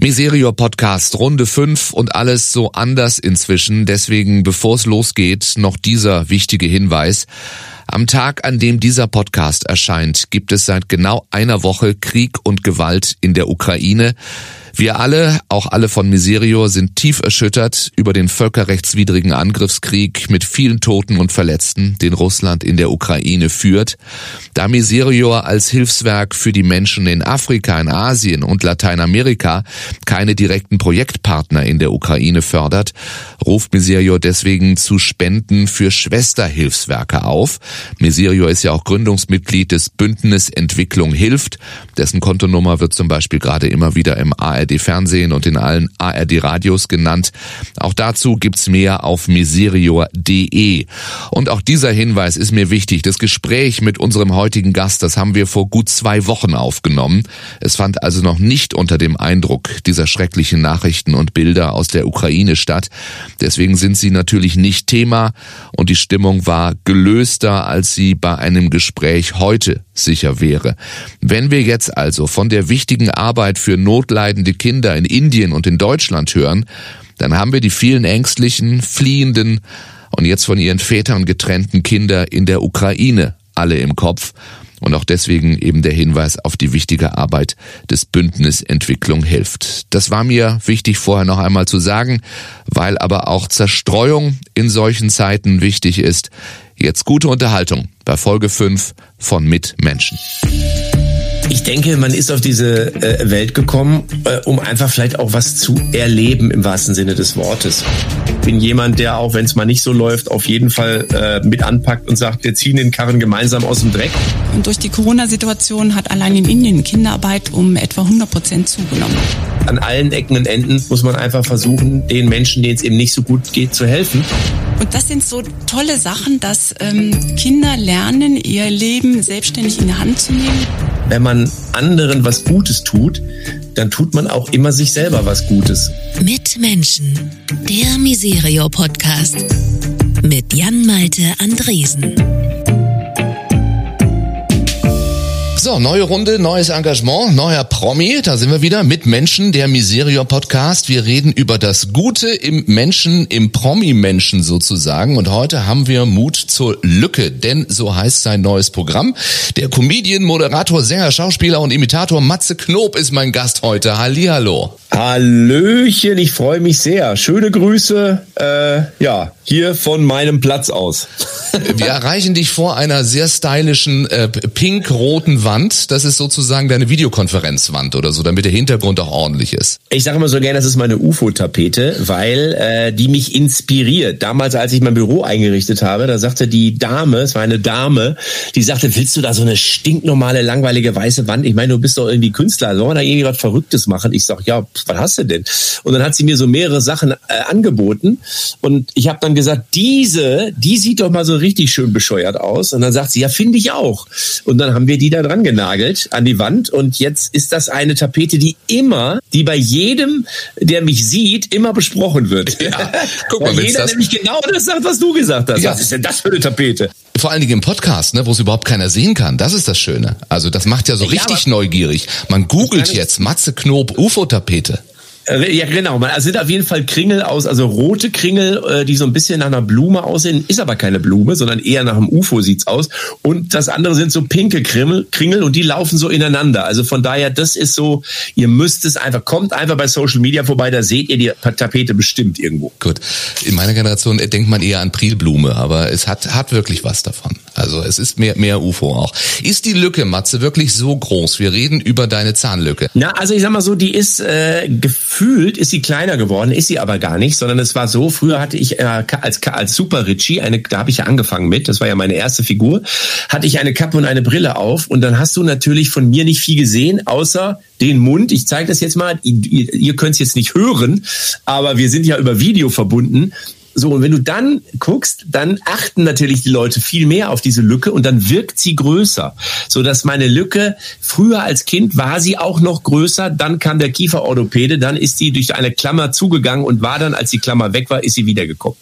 Miserior Podcast Runde 5 und alles so anders inzwischen. Deswegen, bevor es losgeht, noch dieser wichtige Hinweis. Am Tag, an dem dieser Podcast erscheint, gibt es seit genau einer Woche Krieg und Gewalt in der Ukraine. Wir alle, auch alle von Miserio, sind tief erschüttert über den völkerrechtswidrigen Angriffskrieg mit vielen Toten und Verletzten, den Russland in der Ukraine führt. Da Miserio als Hilfswerk für die Menschen in Afrika, in Asien und Lateinamerika keine direkten Projektpartner in der Ukraine fördert, ruft Miserio deswegen zu Spenden für Schwesterhilfswerke auf. Miserio ist ja auch Gründungsmitglied des Bündnis Entwicklung hilft. Dessen Kontonummer wird zum Beispiel gerade immer wieder im ARD ARD Fernsehen und in allen ARD Radios genannt. Auch dazu gibt's mehr auf miserior.de. Und auch dieser Hinweis ist mir wichtig. Das Gespräch mit unserem heutigen Gast, das haben wir vor gut zwei Wochen aufgenommen. Es fand also noch nicht unter dem Eindruck dieser schrecklichen Nachrichten und Bilder aus der Ukraine statt. Deswegen sind sie natürlich nicht Thema und die Stimmung war gelöster, als sie bei einem Gespräch heute sicher wäre. Wenn wir jetzt also von der wichtigen Arbeit für notleidende Kinder in Indien und in Deutschland hören, dann haben wir die vielen ängstlichen, fliehenden und jetzt von ihren Vätern getrennten Kinder in der Ukraine alle im Kopf. Und auch deswegen eben der Hinweis auf die wichtige Arbeit des Bündnis Entwicklung hilft. Das war mir wichtig vorher noch einmal zu sagen, weil aber auch Zerstreuung in solchen Zeiten wichtig ist. Jetzt gute Unterhaltung bei Folge 5 von Mitmenschen. Ich denke, man ist auf diese äh, Welt gekommen, äh, um einfach vielleicht auch was zu erleben im wahrsten Sinne des Wortes. Ich bin jemand, der auch, wenn es mal nicht so läuft, auf jeden Fall äh, mit anpackt und sagt, wir ziehen den Karren gemeinsam aus dem Dreck. Und durch die Corona-Situation hat allein in Indien Kinderarbeit um etwa 100 Prozent zugenommen. An allen Ecken und Enden muss man einfach versuchen, den Menschen, denen es eben nicht so gut geht, zu helfen. Und das sind so tolle Sachen, dass ähm, Kinder lernen, ihr Leben selbstständig in die Hand zu nehmen. Wenn man anderen was Gutes tut, dann tut man auch immer sich selber was Gutes. Mit Menschen. Der Miserio Podcast. Mit Jan Malte Andresen. So, neue Runde, neues Engagement, neuer Promi. Da sind wir wieder mit Menschen, der Miserior Podcast. Wir reden über das Gute im Menschen, im Promi-Menschen sozusagen. Und heute haben wir Mut zur Lücke, denn so heißt sein neues Programm. Der Comedian, Moderator, Sänger, Schauspieler und Imitator Matze Knob ist mein Gast heute. Hallihallo. Hallöchen, ich freue mich sehr. Schöne Grüße, äh, ja, hier von meinem Platz aus. Wir erreichen dich vor einer sehr stylischen äh, pink-roten Wand. Das ist sozusagen deine Videokonferenzwand oder so, damit der Hintergrund auch ordentlich ist. Ich sage immer so gerne, das ist meine UFO-Tapete, weil äh, die mich inspiriert. Damals, als ich mein Büro eingerichtet habe, da sagte die Dame, es war eine Dame, die sagte, willst du da so eine stinknormale, langweilige weiße Wand? Ich meine, du bist doch irgendwie Künstler, sollen wir da irgendwie was Verrücktes machen? Ich sag, ja, was hast du denn? Und dann hat sie mir so mehrere Sachen äh, angeboten und ich habe dann gesagt, diese, die sieht doch mal so richtig schön bescheuert aus. Und dann sagt sie, ja, finde ich auch. Und dann haben wir die da dran genagelt an die Wand und jetzt ist das eine Tapete, die immer, die bei jedem, der mich sieht, immer besprochen wird. Ja, guck mal, Weil jeder das nämlich genau das sagt, was du gesagt hast. Ja. Was ist denn das für eine Tapete? Vor allen Dingen im Podcast, ne, wo es überhaupt keiner sehen kann. Das ist das Schöne. Also das macht ja so ja, richtig neugierig. Man googelt jetzt Matze Knob UFO-Tapete. Äh, ja, genau. Man, sind auf jeden Fall Kringel aus, also rote Kringel, äh, die so ein bisschen nach einer Blume aussehen, ist aber keine Blume, sondern eher nach einem UFO sieht's aus. Und das andere sind so pinke Kringel, Kringel und die laufen so ineinander. Also von daher, das ist so, ihr müsst es einfach, kommt einfach bei Social Media vorbei, da seht ihr die Tapete bestimmt irgendwo. Gut. In meiner Generation denkt man eher an Prilblume, aber es hat, hat wirklich was davon. Also es ist mehr, mehr UFO auch. Ist die Lücke, Matze, wirklich so groß? Wir reden über deine Zahnlücke. Na, also ich sag mal so, die ist äh, gefühlt ist sie kleiner geworden, ist sie aber gar nicht, sondern es war so, früher hatte ich äh, als, als Super Richie, eine, da habe ich ja angefangen mit, das war ja meine erste Figur, hatte ich eine Kappe und eine Brille auf und dann hast du natürlich von mir nicht viel gesehen, außer den Mund. Ich zeige das jetzt mal, ihr, ihr könnt es jetzt nicht hören, aber wir sind ja über Video verbunden So, und wenn du dann guckst, dann achten natürlich die Leute viel mehr auf diese Lücke und dann wirkt sie größer. So dass meine Lücke früher als Kind war sie auch noch größer, dann kam der Kieferorthopäde, dann ist sie durch eine Klammer zugegangen und war dann, als die Klammer weg war, ist sie wiedergekommen.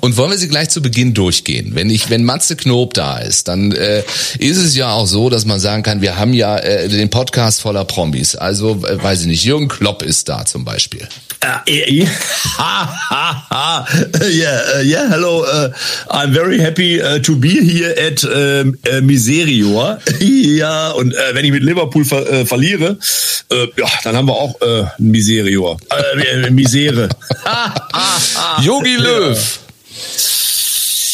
Und wollen wir sie gleich zu Beginn durchgehen? Wenn ich, wenn Matze Knob da ist, dann äh, ist es ja auch so, dass man sagen kann, wir haben ja äh, den Podcast voller Promis. Also, äh, weiß ich nicht, Jürgen Klopp ist da zum Beispiel. Uh, yeah, uh, yeah, hello. Uh, I'm very happy uh, to be here at uh, Miserior. ja, und uh, wenn ich mit Liverpool ver uh, verliere, uh, ja, dann haben wir auch uh, Miserior. Uh, Misere. Yogi Löw.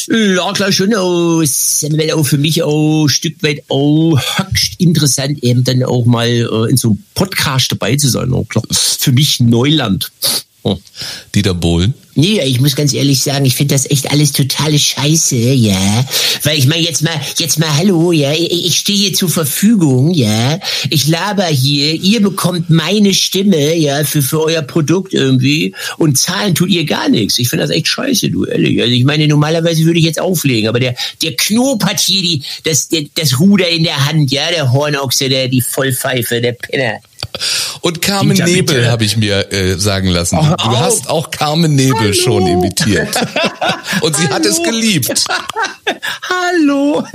Ja, klar schon, auch, auch für mich auch ein Stück weit auch höchst interessant, eben dann auch mal äh, in so einem Podcast dabei zu sein. Auch klar. Für mich Neuland. Oh. Dieter Bohlen? Nee, ich muss ganz ehrlich sagen, ich finde das echt alles totale Scheiße, ja. Weil ich meine, jetzt mal, jetzt mal hallo, ja. Ich, ich stehe hier zur Verfügung, ja. Ich laber hier, ihr bekommt meine Stimme, ja, für, für euer Produkt irgendwie und zahlen tut ihr gar nichts. Ich finde das echt scheiße, du, ehrlich. Also ich meine, normalerweise würde ich jetzt auflegen, aber der, der Knob hat hier die, das, der, das Ruder in der Hand, ja, der Hornochse, der, die Vollpfeife, der Penner. Und Carmen Dieter, Nebel habe ich mir äh, sagen lassen. Oh, du hast auch Carmen Nebel Hallo. schon imitiert. Und sie Hallo. hat es geliebt. Hallo.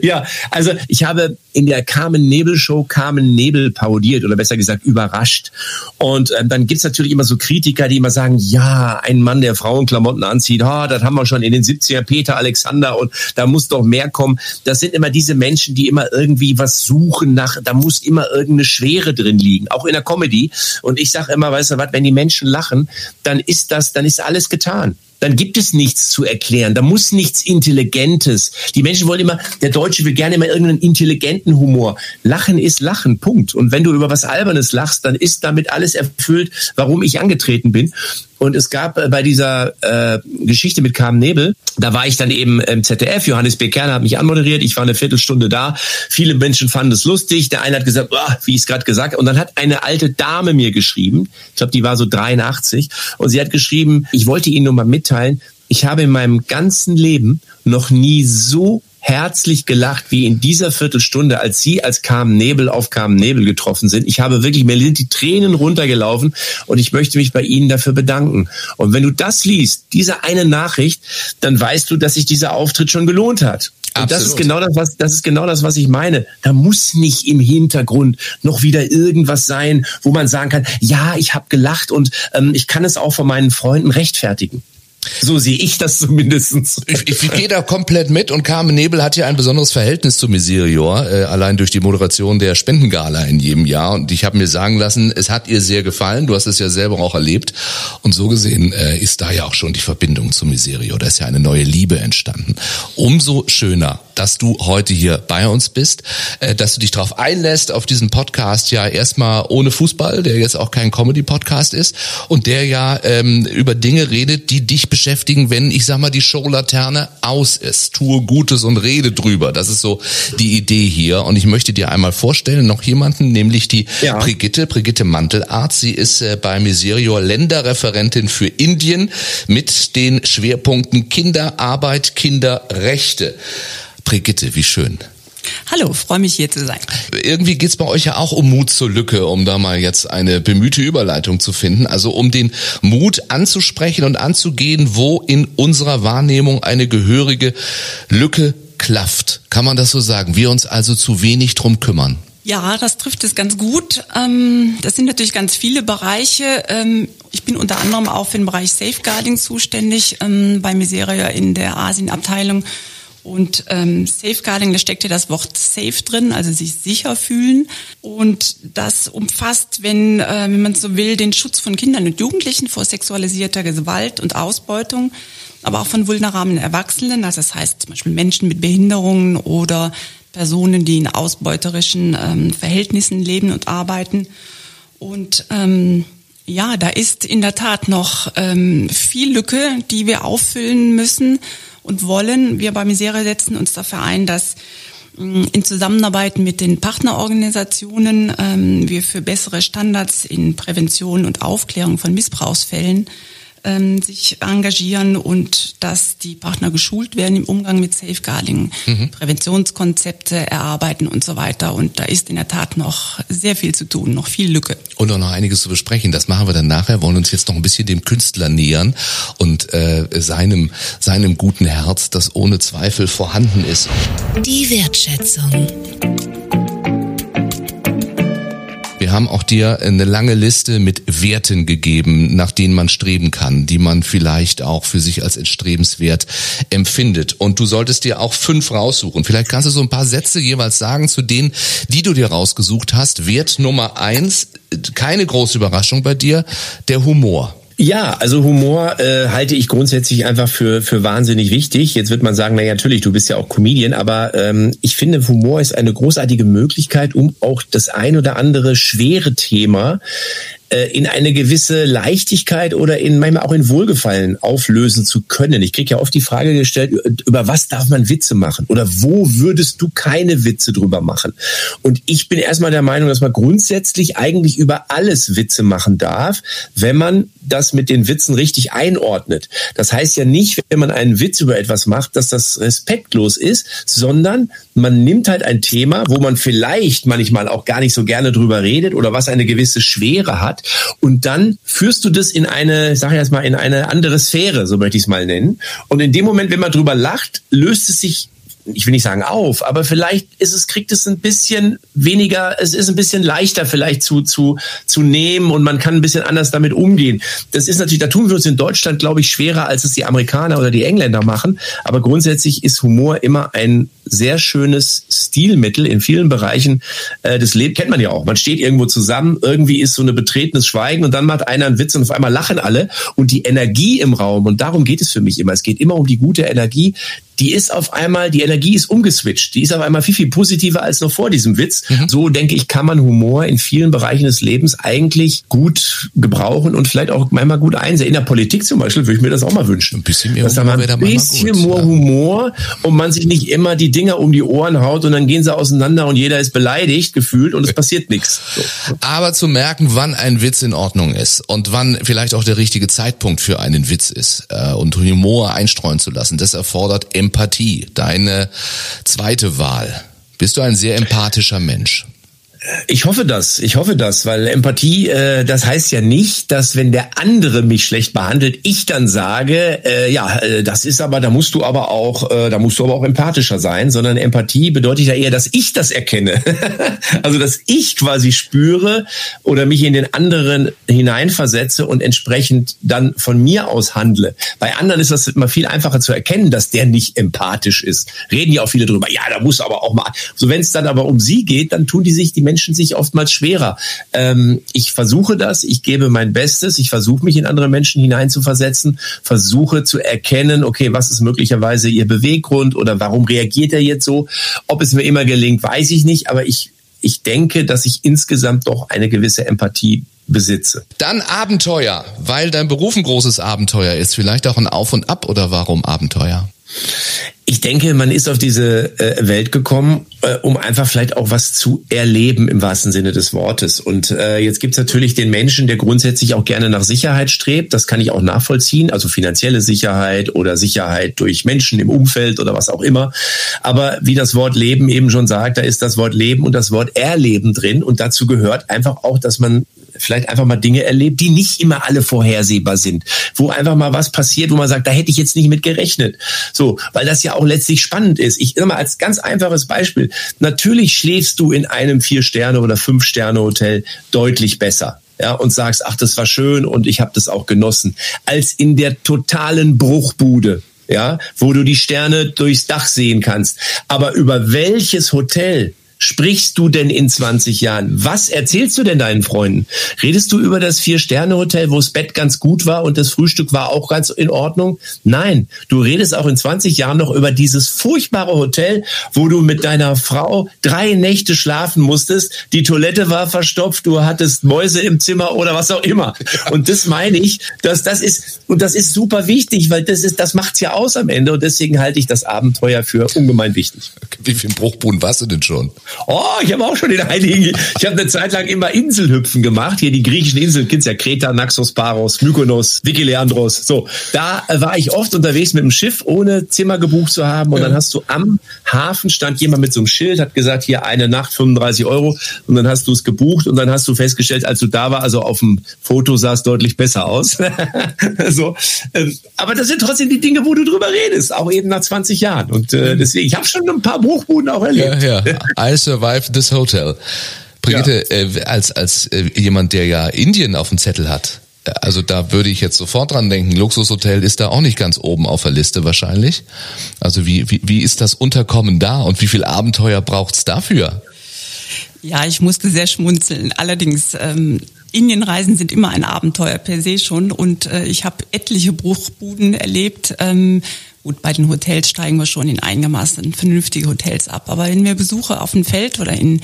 Ja, also ich habe in der Carmen Nebel Show Carmen Nebel parodiert oder besser gesagt überrascht. Und ähm, dann gibt's natürlich immer so Kritiker, die immer sagen, ja, ein Mann, der Frauenklamotten anzieht, oh, das haben wir schon in den 70er, Peter Alexander und da muss doch mehr kommen. Das sind immer diese Menschen, die immer irgendwie was suchen nach, da muss immer irgendeine Schwere drin liegen, auch in der Comedy. Und ich sage immer, weißt du was, wenn die Menschen lachen, dann ist das, dann ist alles getan dann gibt es nichts zu erklären. Da muss nichts Intelligentes. Die Menschen wollen immer, der Deutsche will gerne immer irgendeinen intelligenten Humor. Lachen ist Lachen, Punkt. Und wenn du über was Albernes lachst, dann ist damit alles erfüllt, warum ich angetreten bin. Und es gab äh, bei dieser äh, Geschichte mit Carmen Nebel, da war ich dann eben im ZDF, Johannes B. Kerner hat mich anmoderiert, ich war eine Viertelstunde da. Viele Menschen fanden es lustig. Der eine hat gesagt, oh, wie ich es gerade gesagt habe. Und dann hat eine alte Dame mir geschrieben, ich glaube, die war so 83, und sie hat geschrieben, ich wollte Ihnen nur mal mitteilen, ich habe in meinem ganzen Leben noch nie so herzlich gelacht wie in dieser Viertelstunde, als Sie als Carmen Nebel auf Carmen Nebel getroffen sind. Ich habe wirklich, mir sind die Tränen runtergelaufen und ich möchte mich bei Ihnen dafür bedanken. Und wenn du das liest, diese eine Nachricht, dann weißt du, dass sich dieser Auftritt schon gelohnt hat. Und das ist genau das, was, das ist genau das, was ich meine. Da muss nicht im Hintergrund noch wieder irgendwas sein, wo man sagen kann, ja, ich habe gelacht und ähm, ich kann es auch von meinen Freunden rechtfertigen. So sehe ich das zumindestens. Ich, ich, ich gehe da komplett mit und Carmen Nebel hat ja ein besonderes Verhältnis zu Miserior, äh, allein durch die Moderation der Spendengala in jedem Jahr. Und ich habe mir sagen lassen, es hat ihr sehr gefallen. Du hast es ja selber auch erlebt. Und so gesehen äh, ist da ja auch schon die Verbindung zu Miserior. Da ist ja eine neue Liebe entstanden. Umso schöner, dass du heute hier bei uns bist, äh, dass du dich darauf einlässt, auf diesen Podcast ja erstmal ohne Fußball, der jetzt auch kein Comedy-Podcast ist und der ja ähm, über Dinge redet, die dich beschäftigen, wenn, ich sag mal, die Showlaterne aus ist. Tue Gutes und rede drüber. Das ist so die Idee hier. Und ich möchte dir einmal vorstellen, noch jemanden, nämlich die ja. Brigitte, Brigitte Mantelart. Sie ist äh, bei Miserior Länderreferentin für Indien mit den Schwerpunkten Kinderarbeit, Kinderrechte. Brigitte, wie schön. Hallo, freue mich hier zu sein. Irgendwie geht's bei euch ja auch um Mut zur Lücke, um da mal jetzt eine bemühte Überleitung zu finden. Also um den Mut anzusprechen und anzugehen, wo in unserer Wahrnehmung eine gehörige Lücke klafft. Kann man das so sagen? Wir uns also zu wenig drum kümmern. Ja, das trifft es ganz gut. Ähm, das sind natürlich ganz viele Bereiche. Ähm, ich bin unter anderem auch für den Bereich Safeguarding zuständig ähm, bei Miseria in der Asienabteilung. Und ähm, Safeguarding, da steckt ja das Wort safe drin, also sich sicher fühlen. Und das umfasst, wenn, äh, wenn man so will, den Schutz von Kindern und Jugendlichen vor sexualisierter Gewalt und Ausbeutung, aber auch von vulnerablen Erwachsenen, also das heißt zum Beispiel Menschen mit Behinderungen oder Personen, die in ausbeuterischen ähm, Verhältnissen leben und arbeiten. Und ähm, ja, da ist in der Tat noch ähm, viel Lücke, die wir auffüllen müssen und wollen. Wir bei Misere setzen uns dafür ein, dass mm, in Zusammenarbeit mit den Partnerorganisationen ähm, wir für bessere Standards in Prävention und Aufklärung von Missbrauchsfällen ähm, sich engagieren und dass die Partner geschult werden im Umgang mit Safeguarding, mhm. Präventionskonzepte erarbeiten und so weiter. Und da ist in der Tat noch sehr viel zu tun, noch viel Lücke. Und auch noch einiges zu besprechen. Das machen wir dann nachher. Wollen uns jetzt noch ein bisschen dem Künstler nähern und äh, seinem seinem guten Herz, das ohne Zweifel vorhanden ist. Die Wertschätzung. Haben auch dir eine lange Liste mit Werten gegeben, nach denen man streben kann, die man vielleicht auch für sich als entstrebenswert empfindet. Und du solltest dir auch fünf raussuchen. Vielleicht kannst du so ein paar Sätze jeweils sagen zu denen, die du dir rausgesucht hast. Wert Nummer eins, keine große Überraschung bei dir, der Humor. Ja, also Humor äh, halte ich grundsätzlich einfach für für wahnsinnig wichtig. Jetzt wird man sagen, na ja, natürlich, du bist ja auch Comedian, aber ähm, ich finde, Humor ist eine großartige Möglichkeit, um auch das ein oder andere schwere Thema äh, in eine gewisse Leichtigkeit oder in manchmal auch in Wohlgefallen auflösen zu können. Ich kriege ja oft die Frage gestellt, über was darf man Witze machen oder wo würdest du keine Witze drüber machen? Und ich bin erstmal der Meinung, dass man grundsätzlich eigentlich über alles Witze machen darf, wenn man das mit den Witzen richtig einordnet. Das heißt ja nicht, wenn man einen Witz über etwas macht, dass das respektlos ist, sondern man nimmt halt ein Thema, wo man vielleicht manchmal auch gar nicht so gerne drüber redet oder was eine gewisse Schwere hat und dann führst du das in eine, sag ich jetzt mal, in eine andere Sphäre, so möchte ich es mal nennen. Und in dem Moment, wenn man drüber lacht, löst es sich ich will nicht sagen auf, aber vielleicht ist es, kriegt es ein bisschen weniger, es ist ein bisschen leichter vielleicht zu, zu, zu nehmen und man kann ein bisschen anders damit umgehen. Das ist natürlich, da tun wir uns in Deutschland, glaube ich, schwerer, als es die Amerikaner oder die Engländer machen. Aber grundsätzlich ist Humor immer ein sehr schönes Stilmittel in vielen Bereichen äh, des Lebens. Kennt man ja auch. Man steht irgendwo zusammen, irgendwie ist so ein betretenes Schweigen und dann macht einer einen Witz und auf einmal lachen alle. Und die Energie im Raum, und darum geht es für mich immer, es geht immer um die gute Energie, die ist auf einmal, die Energie ist umgeswitcht. Die ist auf einmal viel, viel positiver als noch vor diesem Witz. Mhm. So denke ich, kann man Humor in vielen Bereichen des Lebens eigentlich gut gebrauchen und vielleicht auch manchmal gut einsehen. In der Politik zum Beispiel würde ich mir das auch mal wünschen. Ein bisschen mehr Humor. Dass da mal ein bisschen mehr Humor und man sich nicht immer die Dinger um die Ohren haut und dann gehen sie auseinander und jeder ist beleidigt gefühlt und es passiert nichts. So. Aber zu merken, wann ein Witz in Ordnung ist und wann vielleicht auch der richtige Zeitpunkt für einen Witz ist äh, und Humor einstreuen zu lassen, das erfordert Empathie, deine zweite Wahl. Bist du ein sehr empathischer Mensch? Ich hoffe das, ich hoffe das, weil Empathie, äh, das heißt ja nicht, dass wenn der andere mich schlecht behandelt, ich dann sage, äh, ja, äh, das ist aber, da musst du aber auch, äh, da musst du aber auch empathischer sein, sondern Empathie bedeutet ja eher, dass ich das erkenne, also dass ich quasi spüre oder mich in den anderen hineinversetze und entsprechend dann von mir aus handle. Bei anderen ist das immer viel einfacher zu erkennen, dass der nicht empathisch ist. Reden ja auch viele drüber. Ja, da muss aber auch mal. So wenn es dann aber um sie geht, dann tun die sich die Menschen sich oftmals schwerer. Ähm, ich versuche das, ich gebe mein Bestes, ich versuche mich in andere Menschen hineinzuversetzen, versuche zu erkennen, okay, was ist möglicherweise ihr Beweggrund oder warum reagiert er jetzt so. Ob es mir immer gelingt, weiß ich nicht, aber ich ich denke, dass ich insgesamt doch eine gewisse Empathie besitze. Dann Abenteuer, weil dein Beruf ein großes Abenteuer ist. Vielleicht auch ein Auf und Ab oder warum Abenteuer? Ich denke, man ist auf diese äh, Welt gekommen, äh, um einfach vielleicht auch was zu erleben im wahrsten Sinne des Wortes. Und äh, jetzt gibt's natürlich den Menschen, der grundsätzlich auch gerne nach Sicherheit strebt. Das kann ich auch nachvollziehen, also finanzielle Sicherheit oder Sicherheit durch Menschen im Umfeld oder was auch immer. Aber wie das Wort Leben eben schon sagt, da ist das Wort Leben und das Wort Erleben drin. Und dazu gehört einfach auch, dass man vielleicht einfach mal Dinge erlebt, die nicht immer alle vorhersehbar sind, wo einfach mal was passiert, wo man sagt, da hätte ich jetzt nicht mit gerechnet. So, weil das ja auch letztlich spannend ist. Ich mal als ganz einfaches Beispiel. Natürlich schläfst du in einem Vier-Sterne- oder Fünf-Sterne-Hotel deutlich besser ja, und sagst, ach, das war schön und ich habe das auch genossen, als in der totalen Bruchbude, ja, wo du die Sterne durchs Dach sehen kannst. Aber über welches Hotel sprichst du denn in 20 Jahren? Was erzählst du denn deinen Freunden? Redest du über das Vier-Sterne-Hotel, wo das Bett ganz gut war und das Frühstück war auch ganz in Ordnung? Nein, du redest auch in 20 Jahren noch über dieses furchtbare Hotel, wo du mit deiner Frau drei Nächte schlafen musstest. Die Toilette war verstopft, du hattest Mäuse im Zimmer oder was auch immer. Und das meine ich, dass das ist, und das ist super wichtig, weil das ist, das macht's ja aus am Ende und deswegen halte ich das Abenteuer für ungemein wichtig. Wie viel Bruchboden warst du denn schon? Oh, ich habe auch schon den einigen. Ich habe eine Zeit lang immer Inselhüpfen gemacht. Hier die griechischen Inseln, kennst ja Kreta, Naxos, Paros, Mykonos, Vikileandros. So, da war ich oft unterwegs mit dem Schiff, ohne Zimmer gebucht zu haben. Und ja. dann hast du am Hafen stand jemand mit so einem Schild, hat gesagt, hier eine Nacht 35 Euro. Und dann hast du es gebucht und dann hast du festgestellt, als du da war, also auf dem Foto sah es deutlich besser aus. so, ähm, aber das sind trotzdem die Dinge, wo du drüber redest, auch eben nach 20 Jahren. Und äh, deswegen, ich habe schon ein paar Bruchbuden auch erlebt. Ja, ja. survived this hotel. Brigitte, ja. äh, als, als äh, jemand, der ja Indien auf dem Zettel hat, äh, also da würde ich jetzt sofort dran denken, Luxushotel ist da auch nicht ganz oben auf der Liste wahrscheinlich. Also wie, wie, wie ist das Unterkommen da und wie viel Abenteuer braucht's dafür? Ja, ich musste sehr schmunzeln. Allerdings, ähm, Indienreisen sind immer ein Abenteuer per se schon und äh, ich habe etliche Bruchbuden erlebt. Ähm, Gut, bei den Hotels steigen wir schon in einigermaßen vernünftige Hotels ab. Aber wenn wir Besuche auf dem Feld oder in,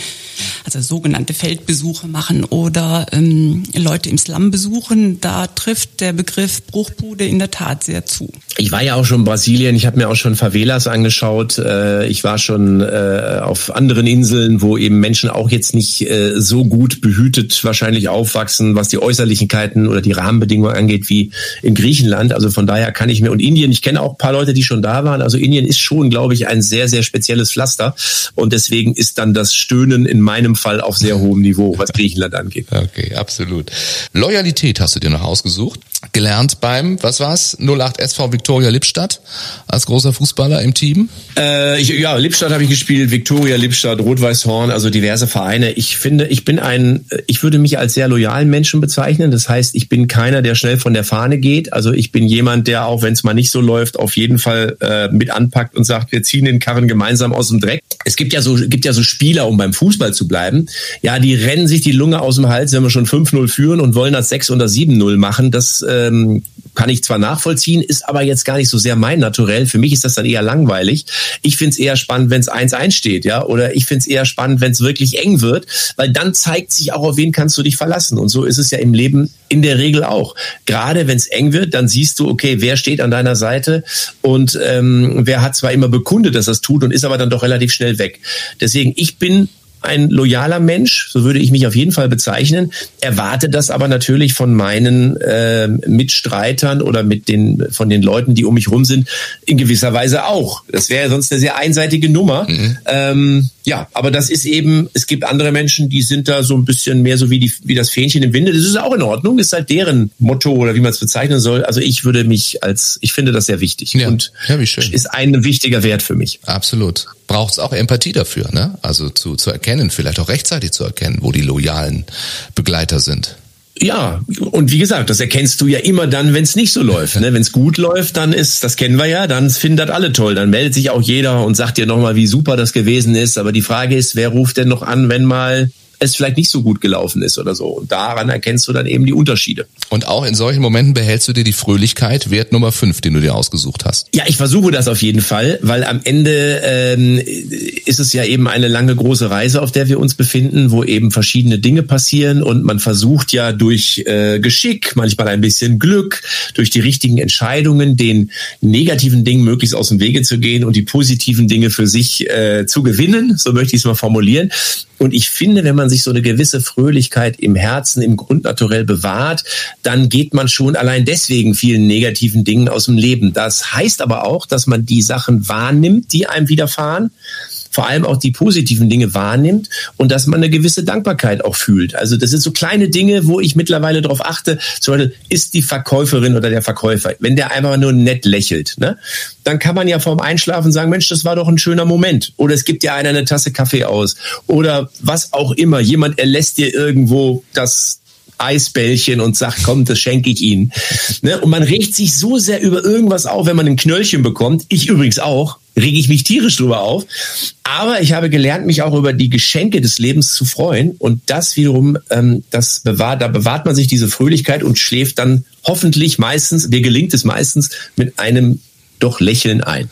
also sogenannte Feldbesuche machen oder ähm, Leute im Slum besuchen, da trifft der Begriff Bruchbude in der Tat sehr zu. Ich war ja auch schon in Brasilien, ich habe mir auch schon Favelas angeschaut. Äh, ich war schon äh, auf anderen Inseln, wo eben Menschen auch jetzt nicht äh, so gut behütet wahrscheinlich aufwachsen, was die Äußerlichkeiten oder die Rahmenbedingungen angeht, wie in Griechenland. Also von daher kann ich mir, und Indien, ich kenne auch ein paar Leute, Leute, die schon da waren. Also Indien ist schon, glaube ich, ein sehr, sehr spezielles Pflaster. Und deswegen ist dann das Stöhnen in meinem Fall auf sehr hohem Niveau, was Griechenland angeht. Okay, absolut. Loyalität hast du dir noch ausgesucht. Gelernt beim, was war's? 08 SV Victoria Lippstadt als großer Fußballer im Team? Äh, ich, ja, Lippstadt habe ich gespielt, Victoria Lippstadt, Rot-Weiß-Horn, also diverse Vereine. Ich finde, ich bin ein, ich würde mich als sehr loyalen Menschen bezeichnen. Das heißt, ich bin keiner, der schnell von der Fahne geht. Also ich bin jemand, der auch, wenn es mal nicht so läuft, auf jeden Fall äh, mit anpackt und sagt, wir ziehen den Karren gemeinsam aus dem Dreck. Es gibt ja so, gibt ja so Spieler, um beim Fußball zu bleiben. Ja, die rennen sich die Lunge aus dem Hals, wenn wir schon 5-0 führen und wollen das 6 oder 7-0 machen. Das ähm, kann ich zwar nachvollziehen, ist aber jetzt gar nicht so sehr mein Naturell. Für mich ist das dann eher langweilig. Ich finde es eher spannend, wenn es 1-1 steht, ja, oder ich finde es eher spannend, wenn es wirklich eng wird, weil dann zeigt sich auch, auf wen kannst du dich verlassen. Und so ist es ja im Leben in der Regel auch. Gerade wenn es eng wird, dann siehst du, okay, wer steht an deiner Seite und ähm, wer hat zwar immer bekundet, dass das tut und ist aber dann doch relativ schnell weg. Deswegen, ich bin ein loyaler Mensch, so würde ich mich auf jeden Fall bezeichnen, erwarte das aber natürlich von meinen äh, Mitstreitern oder mit den von den Leuten, die um mich rum sind, in gewisser Weise auch. Das wäre sonst eine sehr einseitige Nummer. Mhm. Ähm, ja, aber das ist eben, es gibt andere Menschen, die sind da so ein bisschen mehr so wie die wie das Fähnchen im Winde. Das ist auch in Ordnung, ist halt deren Motto oder wie man es bezeichnen soll. Also ich würde mich als, ich finde das sehr wichtig ja. und ja, wie schön. ist ein wichtiger Wert für mich. Absolut. Braucht es auch Empathie dafür, ne? Also zu, zu erkennen, vielleicht auch rechtzeitig zu erkennen, wo die loyalen Begleiter sind. Ja, und wie gesagt, das erkennst du ja immer dann, wenn es nicht so läuft. Ne? Wenn es gut läuft, dann ist, das kennen wir ja, dann finden das alle toll. Dann meldet sich auch jeder und sagt dir nochmal, wie super das gewesen ist. Aber die Frage ist, wer ruft denn noch an, wenn mal es vielleicht nicht so gut gelaufen ist oder so. Und daran erkennst du dann eben die Unterschiede. Und auch in solchen Momenten behältst du dir die Fröhlichkeit, Wert Nummer fünf, den du dir ausgesucht hast. Ja, ich versuche das auf jeden Fall, weil am Ende ähm, ist es ja eben eine lange große Reise, auf der wir uns befinden, wo eben verschiedene Dinge passieren und man versucht ja durch äh, Geschick, manchmal ein bisschen Glück, durch die richtigen Entscheidungen den negativen Dingen möglichst aus dem Wege zu gehen und die positiven Dinge für sich äh, zu gewinnen, so möchte ich es mal formulieren. Und ich finde, wenn man sich so eine gewisse Fröhlichkeit im Herzen, im Grundnaturell bewahrt, dann geht man schon allein deswegen vielen negativen Dingen aus dem Leben. Das heißt aber auch, dass man die Sachen wahrnimmt, die einem widerfahren vor allem auch die positiven Dinge wahrnimmt und dass man eine gewisse Dankbarkeit auch fühlt. Also das sind so kleine Dinge, wo ich mittlerweile darauf achte, zum Beispiel ist die Verkäuferin oder der Verkäufer, wenn der einfach nur nett lächelt, ne, dann kann man ja vorm Einschlafen sagen, Mensch, das war doch ein schöner Moment. Oder es gibt dir einer eine Tasse Kaffee aus. Oder was auch immer. Jemand erlässt dir irgendwo das, Eisbällchen und sagt, komm, das schenke ich Ihnen. Ne? Und man regt sich so sehr über irgendwas auf, wenn man ein Knöllchen bekommt. Ich übrigens auch. Rege ich mich tierisch drüber auf. Aber ich habe gelernt, mich auch über die Geschenke des Lebens zu freuen. Und das wiederum, ähm, das bewahrt, da bewahrt man sich diese Fröhlichkeit und schläft dann hoffentlich meistens, mir gelingt es meistens, mit einem doch Lächeln ein.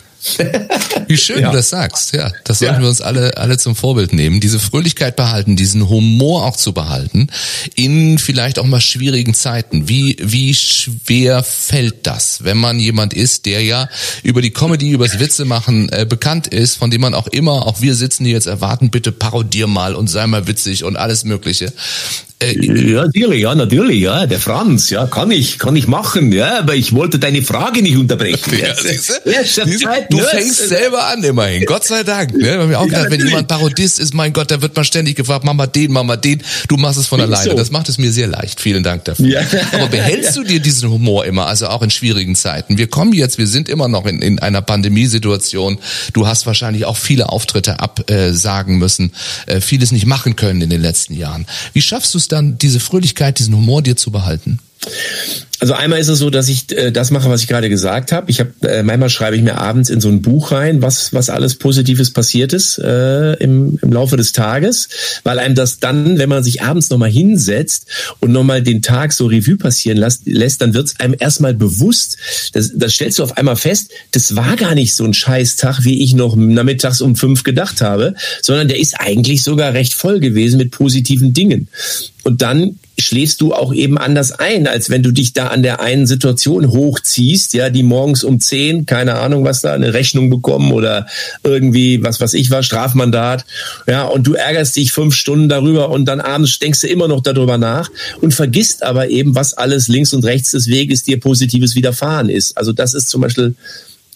Wie schön ja. du das sagst. Ja, das sollten ja. wir uns alle, alle zum Vorbild nehmen. Diese Fröhlichkeit behalten, diesen Humor auch zu behalten, in vielleicht auch mal schwierigen Zeiten. Wie, wie schwer fällt das, wenn man jemand ist, der ja über die Comedy, übers Witze machen äh, bekannt ist, von dem man auch immer, auch wir sitzen hier jetzt erwarten, bitte parodier mal und sei mal witzig und alles Mögliche. Äh, ja, natürlich, ja, natürlich, ja, der Franz, ja, kann ich, kann ich machen, ja, aber ich wollte deine Frage nicht unterbrechen. Ja, siehste? du fängst selber an, immerhin, Gott sei Dank. Ne? Wir haben auch gedacht, wenn jemand Parodist ist, mein Gott, da wird man ständig gefragt, mach mal den, mach mal den. Du machst es von alleine. So. Das macht es mir sehr leicht. Vielen Dank dafür. Ja. Aber behältst du dir diesen Humor immer, also auch in schwierigen Zeiten? Wir kommen jetzt, wir sind immer noch in, in einer Pandemiesituation. Du hast wahrscheinlich auch viele Auftritte absagen müssen, äh, vieles nicht machen können in den letzten Jahren. Wie schaffst du dann, diese Fröhlichkeit, diesen Humor dir zu behalten? Also einmal ist es so, dass ich äh, das mache, was ich gerade gesagt habe. Ich habe äh, manchmal schreibe ich mir abends in so ein Buch rein, was was alles Positives passiert ist äh, im, im Laufe des Tages, weil einem das dann, wenn man sich abends nochmal hinsetzt und nochmal den Tag so Revue passieren lässt, lässt dann wird es einem erstmal bewusst. Das, das stellst du auf einmal fest, das war gar nicht so ein Scheißtag, wie ich noch nachmittags um fünf gedacht habe, sondern der ist eigentlich sogar recht voll gewesen mit positiven Dingen. Und dann schläfst du auch eben anders ein, als wenn du dich da an der einen Situation hochziehst, ja, die morgens um zehn, keine Ahnung was da, eine Rechnung bekommen oder irgendwie, was was ich war, Strafmandat, ja, und du ärgerst dich fünf Stunden darüber und dann abends denkst du immer noch darüber nach und vergisst aber eben, was alles links und rechts des Weges dir Positives widerfahren ist. Also das ist zum Beispiel,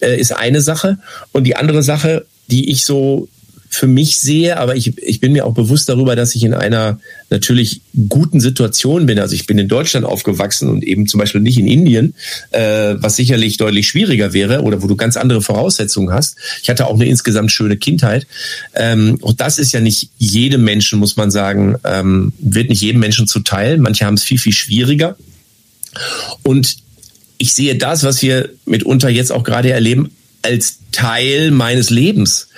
äh, ist eine Sache. Und die andere Sache, die ich so für mich sehe, aber ich, ich bin mir auch bewusst darüber, dass ich in einer natürlich guten Situation bin. Also ich bin in Deutschland aufgewachsen und eben zum Beispiel nicht in Indien, äh, was sicherlich deutlich schwieriger wäre oder wo du ganz andere Voraussetzungen hast. Ich hatte auch eine insgesamt schöne Kindheit. Ähm, und das ist ja nicht jedem Menschen, muss man sagen, ähm, wird nicht jedem Menschen zuteil. Manche haben es viel, viel schwieriger. Und ich sehe das, was wir mitunter jetzt auch gerade erleben, als Teil meines Lebens.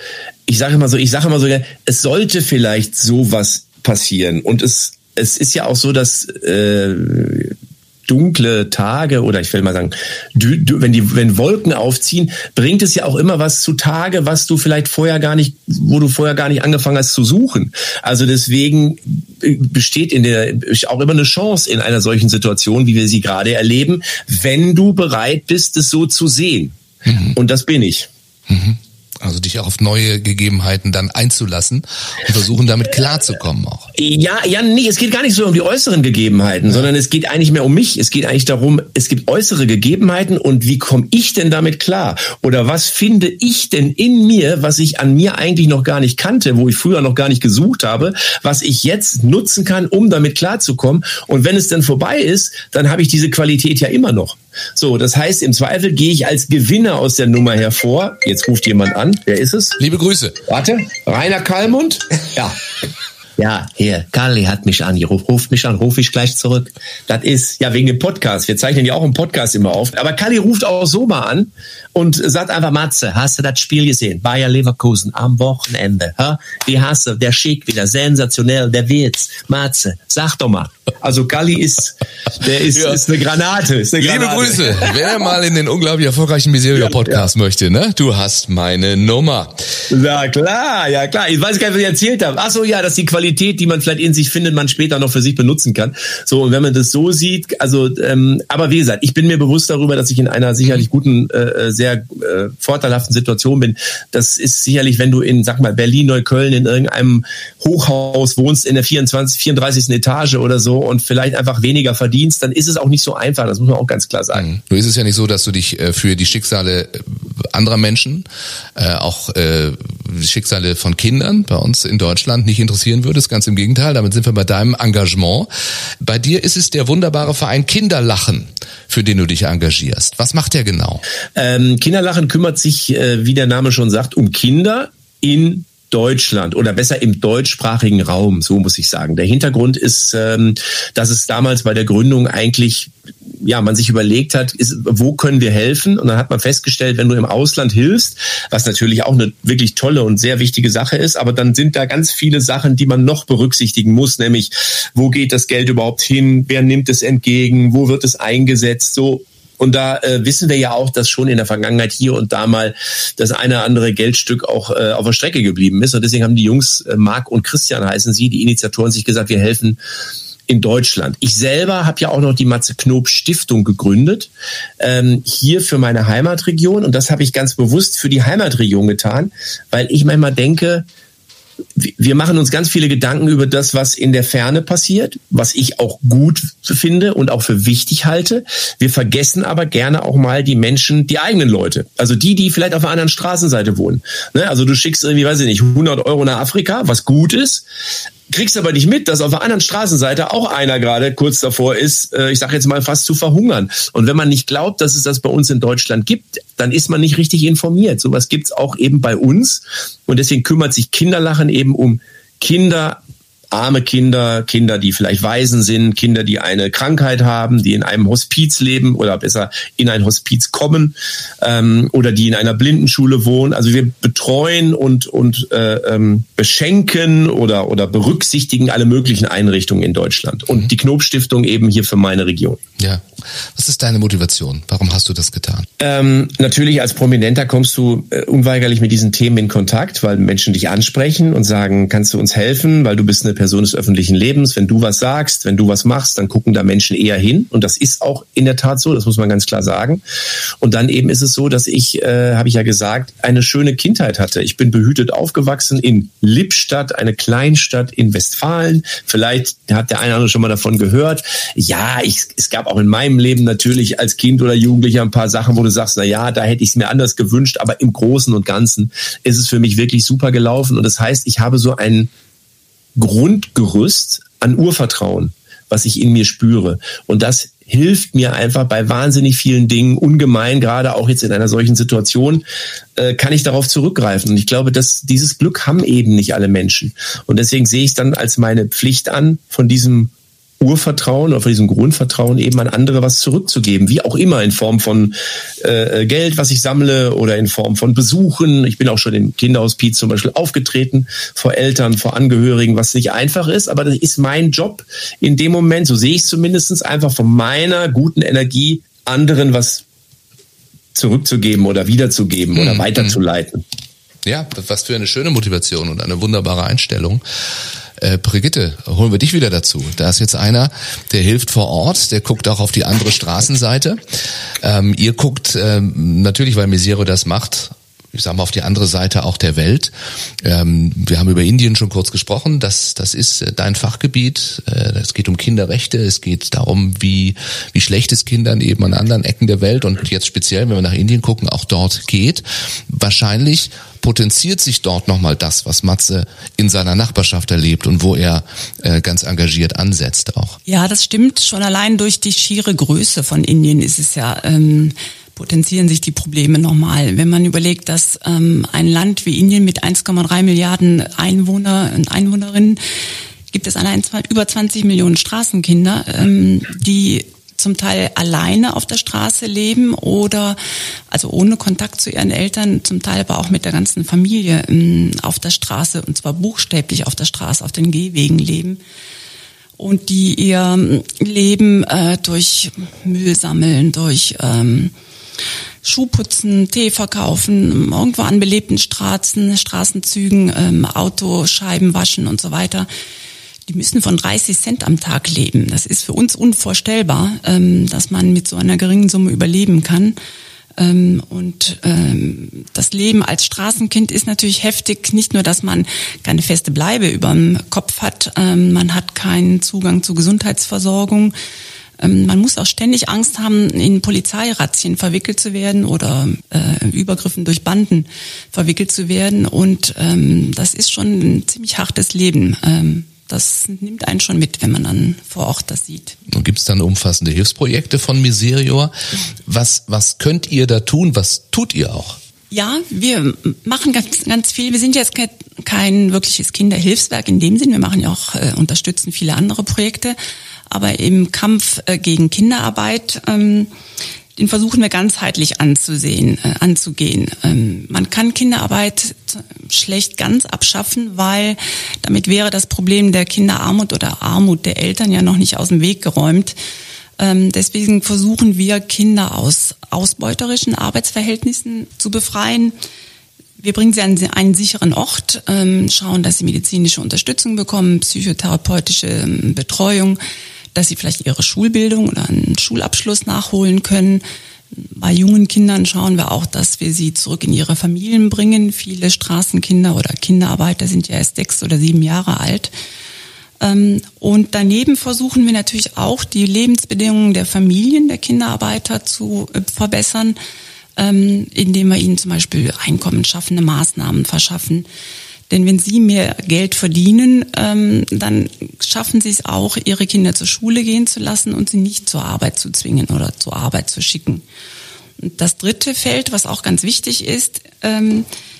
Ich sage immer so, ich sage immer so, es sollte vielleicht sowas passieren. Und es, es ist ja auch so, dass äh, dunkle Tage oder ich will mal sagen, du, du, wenn die wenn Wolken aufziehen, bringt es ja auch immer was zutage, was du vielleicht vorher gar nicht, wo du vorher gar nicht angefangen hast zu suchen. Also deswegen besteht in der auch immer eine Chance in einer solchen Situation, wie wir sie gerade erleben, wenn du bereit bist, es so zu sehen. Mhm. Und das bin ich. Mhm. Also dich auch auf neue Gegebenheiten dann einzulassen und versuchen damit klarzukommen auch. Ja, ja, nee, es geht gar nicht so um die äußeren Gegebenheiten, ja. sondern es geht eigentlich mehr um mich. Es geht eigentlich darum, es gibt äußere Gegebenheiten und wie komme ich denn damit klar? Oder was finde ich denn in mir, was ich an mir eigentlich noch gar nicht kannte, wo ich früher noch gar nicht gesucht habe, was ich jetzt nutzen kann, um damit klarzukommen? Und wenn es dann vorbei ist, dann habe ich diese Qualität ja immer noch. So, das heißt, im Zweifel gehe ich als Gewinner aus der Nummer hervor. Jetzt ruft jemand an. Wer ist es? Liebe Grüße. Warte, Rainer Kallmund? Ja. Ja, hier, Karli hat mich angerufen, ruft mich an, rufe ich gleich zurück. Das ist ja wegen dem Podcast. Wir zeichnen ja auch einen Podcast immer auf. Aber Kalli ruft auch so mal an und sagt einfach, Matze, hast du das Spiel gesehen? Bayer Leverkusen am Wochenende. Hä? Wie hast du? Der Schick wieder, sensationell, der Witz. Matze, sag doch mal. Also Galli ist, der ist, ja. ist eine Granate. Ist eine Liebe Grüße. Wer mal in den unglaublich erfolgreichen Miseria Podcast ja, ja. möchte, ne? Du hast meine Nummer. Ja klar, ja klar. Ich weiß gar nicht, was ich erzählt habe. Ach so, ja, dass die Qualität, die man vielleicht in sich findet, man später noch für sich benutzen kann. So und wenn man das so sieht, also, ähm, aber wie gesagt, ich bin mir bewusst darüber, dass ich in einer sicherlich guten, äh, äh sehr äh, vorteilhaften Situation bin. Das ist sicherlich, wenn du in, sag mal, Berlin, Neukölln in irgendeinem Hochhaus wohnst in der 24, 34. Etage oder so und vielleicht einfach weniger verdienst, dann ist es auch nicht so einfach. Das muss man auch ganz klar sagen. Mhm. Nur ist es ja nicht so, dass du dich äh, für die Schicksale äh, anderer Menschen, äh, auch äh, Schicksale von Kindern bei uns in Deutschland nicht interessieren würdest. Ganz im Gegenteil, damit sind wir bei deinem Engagement. Bei dir ist es der wunderbare Verein Kinderlachen, für den du dich engagierst. Was macht der genau? Ähm, Kinderlachen kümmert sich, äh, wie der Name schon sagt, um Kinder in Deutschland oder besser im deutschsprachigen Raum, so muss ich sagen. Der Hintergrund ist, ähm, dass es damals bei der Gründung eigentlich ja, man sich überlegt hat, ist, wo können wir helfen? Und dann hat man festgestellt, wenn du im Ausland hilfst, was natürlich auch eine wirklich tolle und sehr wichtige Sache ist, aber dann sind da ganz viele Sachen, die man noch berücksichtigen muss, nämlich wo geht das Geld überhaupt hin? Wer nimmt es entgegen? Wo wird es eingesetzt? So Und da äh, wissen wir ja auch, dass schon in der Vergangenheit hier und da mal das eine oder andere Geldstück auch äh, auf der Strecke geblieben ist. Und deswegen haben die Jungs, äh, Marc und Christian heißen sie, die Initiatoren, sich gesagt, wir helfen in Deutschland. Ich selber habe ja auch noch die Matze Knob Stiftung gegründet, ähm, hier für meine Heimatregion. Und das habe ich ganz bewusst für die Heimatregion getan, weil ich manchmal denke, wir machen uns ganz viele Gedanken über das, was in der Ferne passiert, was ich auch gut finde und auch für wichtig halte. Wir vergessen aber gerne auch mal die Menschen, die eigenen Leute. Also die, die vielleicht auf einer anderen Straßenseite wohnen. Ne? Also du schickst irgendwie, weiß ich nicht, 100 Euro nach Afrika, was gut ist kriegst aber nicht mit, dass auf der anderen Straßenseite auch einer gerade kurz davor ist, äh, ich sage jetzt mal fast zu verhungern. Und wenn man nicht glaubt, dass es das bei uns in Deutschland gibt, dann ist man nicht richtig informiert. Sowas gibt's auch eben bei uns. Und deswegen kümmert sich Kinderlachen eben um Kinder arme Kinder, Kinder, die vielleicht Waisen sind, Kinder, die eine Krankheit haben, die in einem Hospiz leben oder besser in ein Hospiz kommen ähm, oder die in einer Blindenschule wohnen. Also wir betreuen und, und äh, ähm, beschenken oder, oder berücksichtigen alle möglichen Einrichtungen in Deutschland. Und mhm. die Knopfstiftung eben hier für meine Region. Ja. Was ist deine Motivation? Warum hast du das getan? Ähm, natürlich als Prominenter kommst du äh, unweigerlich mit diesen Themen in Kontakt, weil Menschen dich ansprechen und sagen, kannst du uns helfen, weil du bist eine Person des öffentlichen Lebens. Wenn du was sagst, wenn du was machst, dann gucken da Menschen eher hin. Und das ist auch in der Tat so, das muss man ganz klar sagen. Und dann eben ist es so, dass ich, äh, habe ich ja gesagt, eine schöne Kindheit hatte. Ich bin behütet aufgewachsen in Lippstadt, eine Kleinstadt in Westfalen. Vielleicht hat der eine oder andere schon mal davon gehört. Ja, ich, es gab auch in meinem Leben natürlich als Kind oder Jugendlicher ein paar Sachen, wo du sagst, na ja, da hätte ich es mir anders gewünscht, aber im Großen und Ganzen ist es für mich wirklich super gelaufen. Und das heißt, ich habe so ein Grundgerüst an Urvertrauen, was ich in mir spüre. Und das hilft mir einfach bei wahnsinnig vielen Dingen ungemein, gerade auch jetzt in einer solchen Situation, äh, kann ich darauf zurückgreifen. Und ich glaube, dass dieses Glück haben eben nicht alle Menschen. Und deswegen sehe ich es dann als meine Pflicht an, von diesem Urvertrauen oder von diesem Grundvertrauen eben an andere was zurückzugeben, wie auch immer in Form von äh, Geld, was ich sammle oder in Form von Besuchen. Ich bin auch schon im Kinderhospiz zum Beispiel aufgetreten vor Eltern, vor Angehörigen, was nicht einfach ist, aber das ist mein Job in dem Moment, so sehe ich es zumindest, einfach von meiner guten Energie anderen was zurückzugeben oder wiederzugeben oder mhm. weiterzuleiten. Ja, was für eine schöne Motivation und eine wunderbare Einstellung. Äh, Brigitte, holen wir dich wieder dazu. Da ist jetzt einer, der hilft vor Ort, der guckt auch auf die andere Straßenseite. Ähm, ihr guckt ähm, natürlich, weil Misero das macht, ich sage mal, auf die andere Seite auch der Welt. Ähm, wir haben über Indien schon kurz gesprochen. Das, das ist äh, dein Fachgebiet. Äh, es geht um Kinderrechte. Es geht darum, wie, wie schlecht es Kindern eben an anderen Ecken der Welt und jetzt speziell, wenn wir nach Indien gucken, auch dort geht. Wahrscheinlich potenziert sich dort nochmal das, was Matze in seiner Nachbarschaft erlebt und wo er äh, ganz engagiert ansetzt auch. Ja, das stimmt. Schon allein durch die schiere Größe von Indien ist es ja ähm, potenzieren sich die Probleme nochmal. Wenn man überlegt, dass ähm, ein Land wie Indien mit 1,3 Milliarden Einwohner und Einwohnerinnen gibt es allein über 20 Millionen Straßenkinder, ähm, die zum Teil alleine auf der Straße leben oder also ohne Kontakt zu ihren Eltern, zum Teil aber auch mit der ganzen Familie ähm, auf der Straße und zwar buchstäblich auf der Straße, auf den Gehwegen leben und die ihr Leben äh, durch Müll sammeln, durch ähm, Schuhputzen, Tee verkaufen, irgendwo an belebten Straßen, Straßenzügen, ähm, Autoscheiben waschen und so weiter. Die müssen von 30 Cent am Tag leben. Das ist für uns unvorstellbar, ähm, dass man mit so einer geringen Summe überleben kann. Ähm, und ähm, das Leben als Straßenkind ist natürlich heftig. Nicht nur, dass man keine feste Bleibe über dem Kopf hat, ähm, man hat keinen Zugang zu Gesundheitsversorgung. Ähm, man muss auch ständig Angst haben, in Polizeirazzien verwickelt zu werden oder äh, Übergriffen durch Banden verwickelt zu werden. Und ähm, das ist schon ein ziemlich hartes Leben. Ähm, das nimmt einen schon mit, wenn man dann vor Ort das sieht. Und gibt es dann umfassende Hilfsprojekte von Miserior? Was, was könnt ihr da tun? Was tut ihr auch? Ja, wir machen ganz, ganz viel. Wir sind jetzt kein, kein wirkliches Kinderhilfswerk in dem Sinn. Wir machen ja auch, äh, unterstützen viele andere Projekte aber im Kampf äh, gegen Kinderarbeit, ähm, den versuchen wir ganzheitlich anzusehen, äh, anzugehen. Ähm, man kann Kinderarbeit schlecht ganz abschaffen, weil damit wäre das Problem der Kinderarmut oder Armut der Eltern ja noch nicht aus dem Weg geräumt. Ähm, deswegen versuchen wir Kinder aus ausbeuterischen Arbeitsverhältnissen zu befreien. Wir bringen sie an einen sicheren Ort, ähm, schauen, dass sie medizinische Unterstützung bekommen, psychotherapeutische ähm, Betreuung, dass sie vielleicht ihre Schulbildung oder einen Schulabschluss nachholen können. Bei jungen Kindern schauen wir auch, dass wir sie zurück in ihre Familien bringen. Viele Straßenkinder oder Kinderarbeiter sind ja erst sechs oder sieben Jahre alt. Ähm, und daneben versuchen wir natürlich auch, die Lebensbedingungen der Familien der Kinderarbeiter zu äh, verbessern, ähm, indem wir ihnen zum Beispiel einkommensschaffende Maßnahmen verschaffen. Denn wenn sie mehr Geld verdienen, ähm, dann schaffen sie es auch, ihre Kinder zur Schule gehen zu lassen und sie nicht zur Arbeit zu zwingen oder zur Arbeit zu schicken. Das dritte Feld, was auch ganz wichtig ist,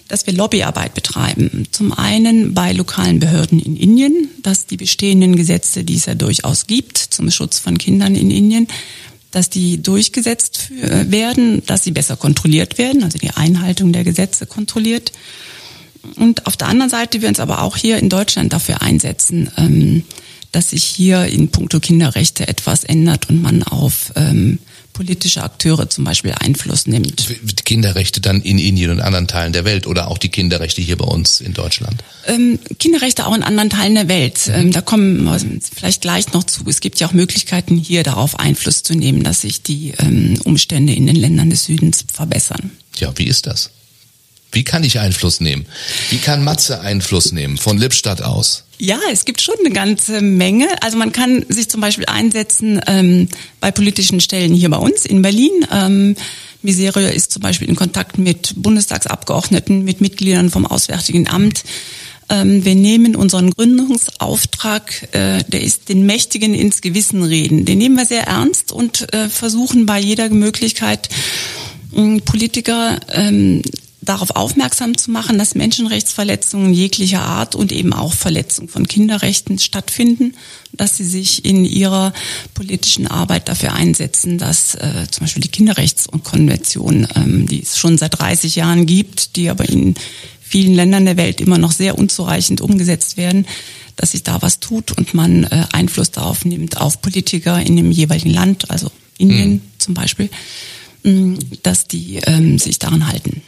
dass wir Lobbyarbeit betreiben. Zum einen bei lokalen Behörden in Indien, dass die bestehenden Gesetze, die es ja durchaus gibt zum Schutz von Kindern in Indien, dass die durchgesetzt werden, dass sie besser kontrolliert werden, also die Einhaltung der Gesetze kontrolliert. Und auf der anderen Seite wir uns aber auch hier in Deutschland dafür einsetzen, ähm, dass sich hier in puncto Kinderrechte etwas ändert und man auf ähm, politische Akteure zum Beispiel Einfluss nimmt. Kinderrechte dann in Indien und anderen Teilen der Welt oder auch die Kinderrechte hier bei uns in Deutschland? Ähm, Kinderrechte auch in anderen Teilen der Welt. Ähm, da kommen wir vielleicht gleich noch zu. Es gibt ja auch Möglichkeiten, hier darauf Einfluss zu nehmen, dass sich die ähm, Umstände in den Ländern des Südens verbessern. Ja, wie ist das? Wie kann ich Einfluss nehmen? Wie kann Matze Einfluss nehmen von Lippstadt aus? Ja, es gibt schon eine ganze Menge. Also man kann sich zum Beispiel einsetzen ähm, bei politischen Stellen hier bei uns in Berlin. Ähm, Miserio ist zum Beispiel in Kontakt mit Bundestagsabgeordneten, mit Mitgliedern vom Auswärtigen Amt. Ähm, wir nehmen unseren Gründungsauftrag, äh, der ist den Mächtigen ins Gewissen reden. Den nehmen wir sehr ernst und äh, versuchen bei jeder Möglichkeit, Politiker ähm, darauf aufmerksam zu machen, dass Menschenrechtsverletzungen jeglicher Art und eben auch Verletzungen von Kinderrechten stattfinden, dass sie sich in ihrer politischen Arbeit dafür einsetzen, dass äh, zum Beispiel die Kinderrechtskonvention, ähm, die es schon seit 30 Jahren gibt, die aber in vielen Ländern der Welt immer noch sehr unzureichend umgesetzt werden, dass sich da was tut und man äh, Einfluss darauf nimmt auf Politiker in dem jeweiligen Land, also Indien mhm. zum Beispiel, mh, dass die ähm, sich daran halten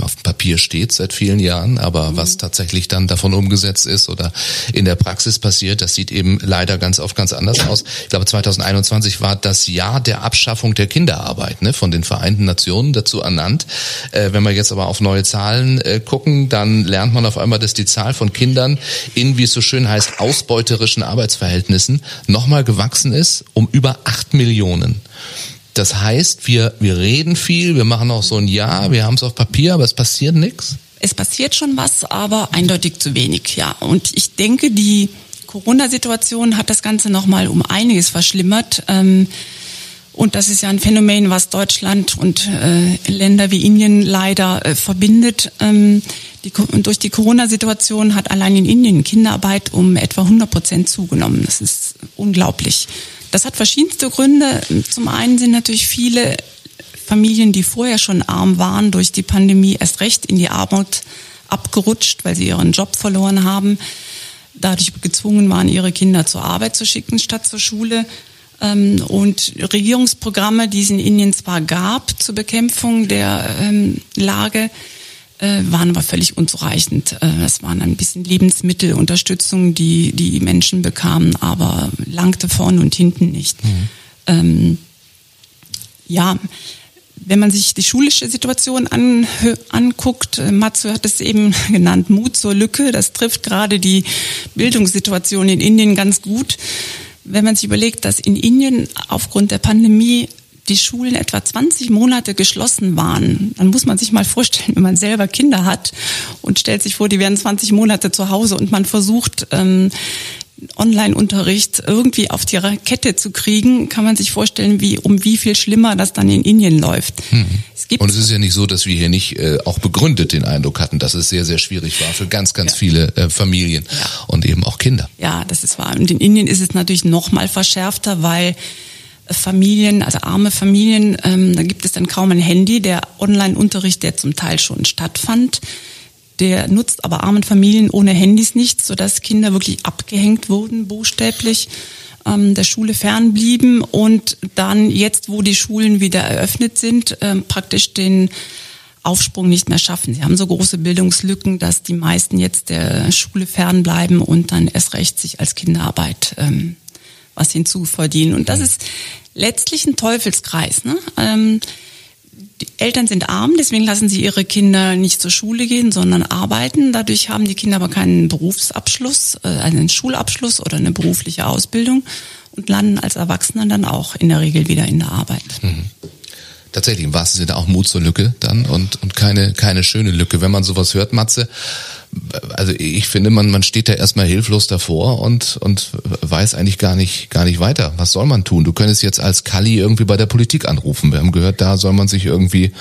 auf dem Papier steht seit vielen Jahren, aber mhm. was tatsächlich dann davon umgesetzt ist oder in der Praxis passiert, das sieht eben leider ganz oft ganz anders aus. Ich glaube, 2021 war das Jahr der Abschaffung der Kinderarbeit ne, von den Vereinten Nationen dazu ernannt. Äh, wenn wir jetzt aber auf neue Zahlen äh, gucken, dann lernt man auf einmal, dass die Zahl von Kindern in, wie es so schön heißt, ausbeuterischen Arbeitsverhältnissen nochmal gewachsen ist um über acht Millionen. Das heißt, wir, wir reden viel, wir machen auch so ein Ja, wir haben es auf Papier, aber es passiert nichts. Es passiert schon was, aber eindeutig zu wenig, ja. Und ich denke, die Corona-Situation hat das Ganze nochmal um einiges verschlimmert. Ähm, und das ist ja ein Phänomen, was Deutschland und äh, Länder wie Indien leider äh, verbindet. Ähm, durch die Corona-Situation hat allein in Indien Kinderarbeit um etwa 100 Prozent zugenommen. Das ist unglaublich. Das hat verschiedenste Gründe. Zum einen sind natürlich viele Familien, die vorher schon arm waren, durch die Pandemie erst recht in die Armut abgerutscht, weil sie ihren Job verloren haben, dadurch gezwungen waren, ihre Kinder zur Arbeit zu schicken statt zur Schule. Ähm, und Regierungsprogramme, die es in Indien zwar gab zur Bekämpfung der ähm, Lage, äh, waren aber völlig unzureichend. Äh, das waren ein bisschen Lebensmittelunterstützung, die die Menschen bekamen, aber langte vorne und hinten nicht. Mhm. Ähm, ja, wenn man sich die schulische Situation an, anguckt, äh, Matsu hat es eben genannt, Mut zur Lücke, das trifft gerade die Bildungssituation in Indien ganz gut. Wenn man sich überlegt, dass in Indien aufgrund der Pandemie die Schulen etwa 20 Monate geschlossen waren, dann muss man sich mal vorstellen, wenn man selber Kinder hat und stellt sich vor, die wären 20 Monate zu Hause und man versucht, ähm, Online-Unterricht irgendwie auf die Kette zu kriegen, kann man sich vorstellen, wie um wie viel schlimmer das dann in Indien läuft. Mhm. Es gibt und es ist ja nicht so, dass wir hier nicht äh, auch begründet den Eindruck hatten, dass es sehr, sehr schwierig war für ganz, ganz ja. viele äh, Familien ja. und eben auch Kinder. Ja, das ist wahr. Und in Indien ist es natürlich noch mal verschärfter, weil Familien, also arme Familien, ähm, da gibt es dann kaum ein Handy. Der Online-Unterricht, der zum Teil schon stattfand, der nutzt aber armen Familien ohne Handys nichts, sodass Kinder wirklich abgehängt wurden, buchstäblich. ähm, der Schule fernblieben und dann jetzt, wo die Schulen wieder eröffnet sind, ähm, praktisch den Aufsprung nicht mehr schaffen. Sie haben so große Bildungslücken, dass die meisten jetzt der Schule fernbleiben und dann erst recht sich als Kinderarbeit ähm, was hinzuverdienen. Und das ist letztlich ein Teufelskreis. Ne? Ähm, die Eltern sind arm, deswegen lassen sie ihre Kinder nicht zur Schule gehen, sondern arbeiten. Dadurch haben die Kinder aber keinen Berufsabschluss, äh, einen Schulabschluss oder eine berufliche Ausbildung und landen als Erwachsene dann auch in der Regel wieder in der Arbeit. Mhm tatsächlich im wahrsten Sinne auch Mut zur Lücke dann und, und keine, keine schöne Lücke. Wenn man sowas hört, Matze, also ich finde, man, man steht da erstmal hilflos davor und, und weiß eigentlich gar nicht, gar nicht weiter. Was soll man tun? Du könntest jetzt als Kali irgendwie bei der Politik anrufen. Wir haben gehört, da soll man sich irgendwie,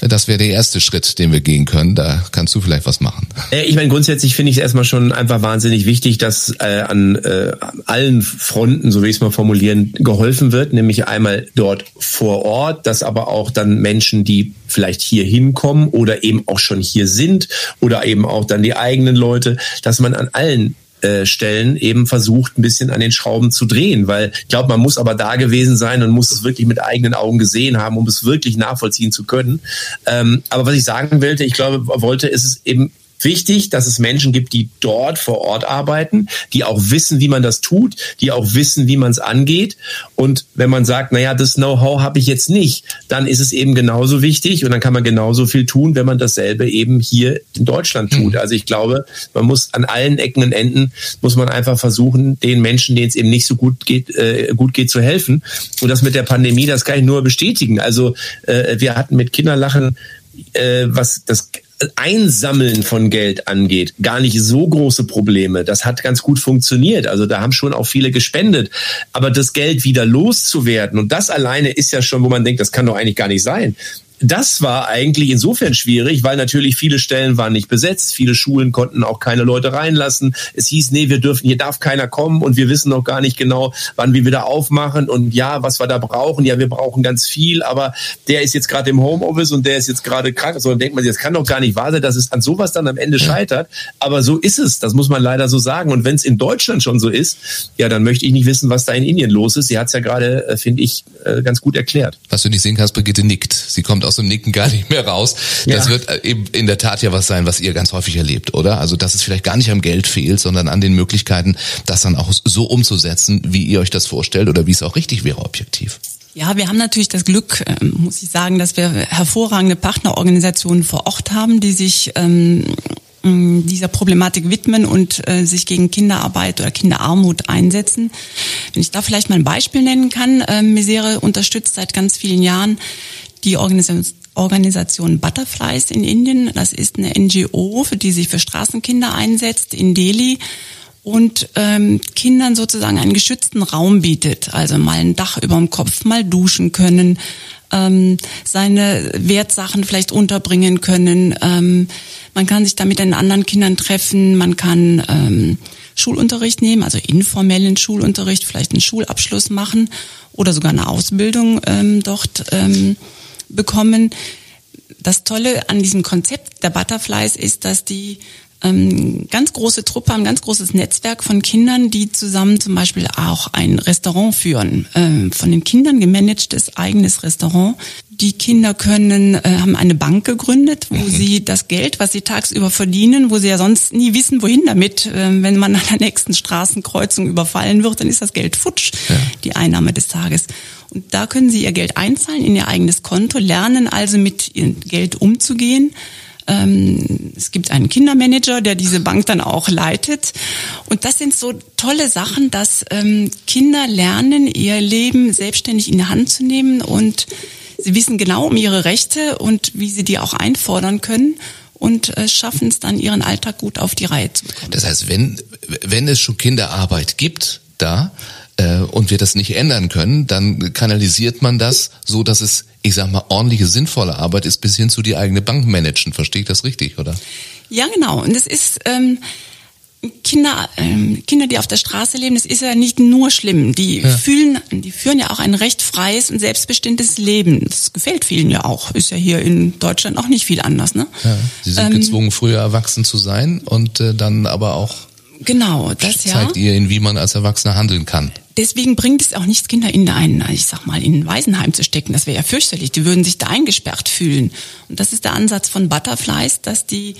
das wäre der erste Schritt, den wir gehen können. Da kannst du vielleicht was machen. Äh, ich meine, grundsätzlich finde ich es erstmal schon einfach wahnsinnig wichtig, dass äh, an äh, allen Fronten, so wie ich es mal formulieren, geholfen wird, nämlich einmal dort vor Ort, dass aber auch dann Menschen, die vielleicht hier hinkommen oder eben auch schon hier sind oder eben auch dann die eigenen Leute, dass man an allen äh, Stellen eben versucht, ein bisschen an den Schrauben zu drehen, weil ich glaube, man muss aber da gewesen sein und muss es wirklich mit eigenen Augen gesehen haben, um es wirklich nachvollziehen zu können. Ähm, aber was ich sagen wollte, ich glaube, wollte, ist es eben wichtig, dass es Menschen gibt, die dort vor Ort arbeiten, die auch wissen, wie man das tut, die auch wissen, wie man es angeht. Und wenn man sagt, naja, das Know-how habe ich jetzt nicht, dann ist es eben genauso wichtig und dann kann man genauso viel tun, wenn man dasselbe eben hier in Deutschland tut. Mhm. Also ich glaube, man muss an allen Ecken und Enden muss man einfach versuchen, den Menschen, denen es eben nicht so gut geht, äh, gut geht, zu helfen. Und das mit der Pandemie, das kann ich nur bestätigen. Also äh, wir hatten mit Kinderlachen äh, was das Einsammeln von Geld angeht, gar nicht so große Probleme. Das hat ganz gut funktioniert. Also da haben schon auch viele gespendet. Aber das Geld wieder loszuwerden und das alleine ist ja schon, wo man denkt, das kann doch eigentlich gar nicht sein das war eigentlich insofern schwierig, weil natürlich viele Stellen waren nicht besetzt, viele Schulen konnten auch keine Leute reinlassen. Es hieß, nee, wir dürfen, hier darf keiner kommen und wir wissen noch gar nicht genau, wann wir wieder aufmachen und ja, was wir da brauchen. Ja, wir brauchen ganz viel, aber der ist jetzt gerade im Homeoffice und der ist jetzt gerade krank. So dann denkt man, das kann doch gar nicht wahr sein, dass es an sowas dann am Ende scheitert. Aber so ist es, das muss man leider so sagen. Und wenn es in Deutschland schon so ist, ja, dann möchte ich nicht wissen, was da in Indien los ist. Sie hat es ja gerade, äh, finde ich, äh, ganz gut erklärt. Was du nicht sehen kannst, Brigitte nickt. Sie kommt aus dem Nicken gar nicht mehr raus. Das ja. wird äh, eben in der Tat ja was sein, was ihr ganz häufig erlebt, oder? Also, dass es vielleicht gar nicht am Geld fehlt, sondern an den Möglichkeiten, das dann auch so umzusetzen, wie ihr euch das vorstellt oder wie es auch richtig wäre, objektiv. Ja, wir haben natürlich das Glück, ähm, muss ich sagen, dass wir hervorragende Partnerorganisationen vor Ort haben, die sich ähm, dieser Problematik widmen und äh, sich gegen Kinderarbeit oder Kinderarmut einsetzen. Wenn ich da vielleicht mal ein Beispiel nennen kann, äh, Misere unterstützt seit ganz vielen Jahren die Organisation Butterflies in Indien. Das ist eine NGO, für die sich für Straßenkinder einsetzt in Delhi und ähm, Kindern sozusagen einen geschützten Raum bietet. Also mal ein Dach über dem Kopf, mal duschen können, ähm, seine Wertsachen vielleicht unterbringen können. Ähm, man kann sich da mit den anderen Kindern treffen, man kann ähm, Schulunterricht nehmen, also informellen Schulunterricht, vielleicht einen Schulabschluss machen oder sogar eine Ausbildung ähm, dort ähm, bekommen. Das Tolle an diesem Konzept der Butterflies ist, dass die ähm, ganz große Truppe haben, ganz großes Netzwerk von Kindern, die zusammen zum Beispiel auch ein Restaurant führen. Ähm, von den Kindern gemanagtes eigenes Restaurant. Die Kinder können, äh, haben eine Bank gegründet, wo mhm. sie das Geld, was sie tagsüber verdienen, wo sie ja sonst nie wissen, wohin damit, äh, wenn man an der nächsten Straßenkreuzung überfallen wird, dann ist das Geld futsch, ja. die Einnahme des Tages. Und da können Sie Ihr Geld einzahlen in Ihr eigenes Konto, lernen also mit Ihrem Geld umzugehen. Ähm, es gibt einen Kindermanager, der diese Bank dann auch leitet. Und das sind so tolle Sachen, dass ähm, Kinder lernen, ihr Leben selbstständig in die Hand zu nehmen und sie wissen genau um ihre Rechte und wie sie die auch einfordern können und äh, schaffen es dann, ihren Alltag gut auf die Reihe zu bekommen. Das heißt, wenn, wenn es schon Kinderarbeit gibt, da, äh, und wir das nicht ändern können, dann kanalisiert man das so, dass es, ich sag mal, ordentliche, sinnvolle Arbeit ist, bis hin zu die eigene Bank managen. Verstehe ich das richtig, oder? Ja, genau. Und es ist ähm, Kinder, ähm, Kinder, die auf der Straße leben, das ist ja nicht nur schlimm. Die ja. fühlen, die führen ja auch ein recht freies und selbstbestimmtes Leben. Das gefällt vielen ja auch. Ist ja hier in Deutschland auch nicht viel anders, ne? Ja, sie sind ähm, gezwungen, früher erwachsen zu sein und äh, dann aber auch Genau, das ja. Zeigt ihr, in wie man als Erwachsener handeln kann. Deswegen bringt es auch nichts, Kinder in ein, ich sag mal, in ein Waisenheim zu stecken. Das wäre ja fürchterlich. Die würden sich da eingesperrt fühlen. Und das ist der Ansatz von Butterflies, dass die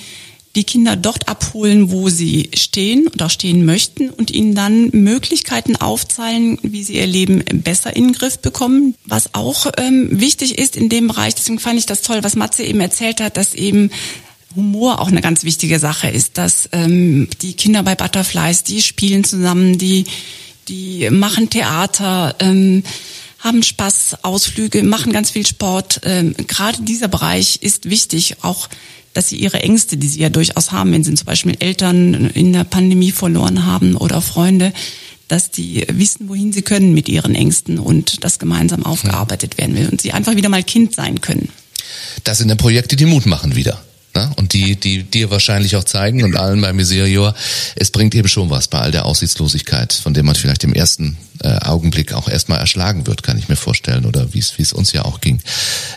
die Kinder dort abholen, wo sie stehen oder stehen möchten und ihnen dann Möglichkeiten aufzeigen, wie sie ihr Leben besser in den Griff bekommen. Was auch ähm, wichtig ist in dem Bereich, deswegen fand ich das toll, was Matze eben erzählt hat, dass eben Humor auch eine ganz wichtige Sache ist, dass ähm, die Kinder bei Butterflies, die spielen zusammen, die, die machen Theater, ähm, haben Spaß, Ausflüge, machen ganz viel Sport. Ähm, gerade dieser Bereich ist wichtig, auch dass sie ihre Ängste, die sie ja durchaus haben, wenn sie zum Beispiel Eltern in der Pandemie verloren haben oder Freunde, dass die wissen, wohin sie können mit ihren Ängsten und das gemeinsam aufgearbeitet werden will und sie einfach wieder mal Kind sein können. Das sind dann Projekte, die Mut machen wieder. Ne? Und die, die dir wahrscheinlich auch zeigen und allen bei Miserior, es bringt eben schon was bei all der Aussichtslosigkeit, von der man vielleicht im ersten äh, Augenblick auch erstmal erschlagen wird, kann ich mir vorstellen, oder wie es wie es uns ja auch ging.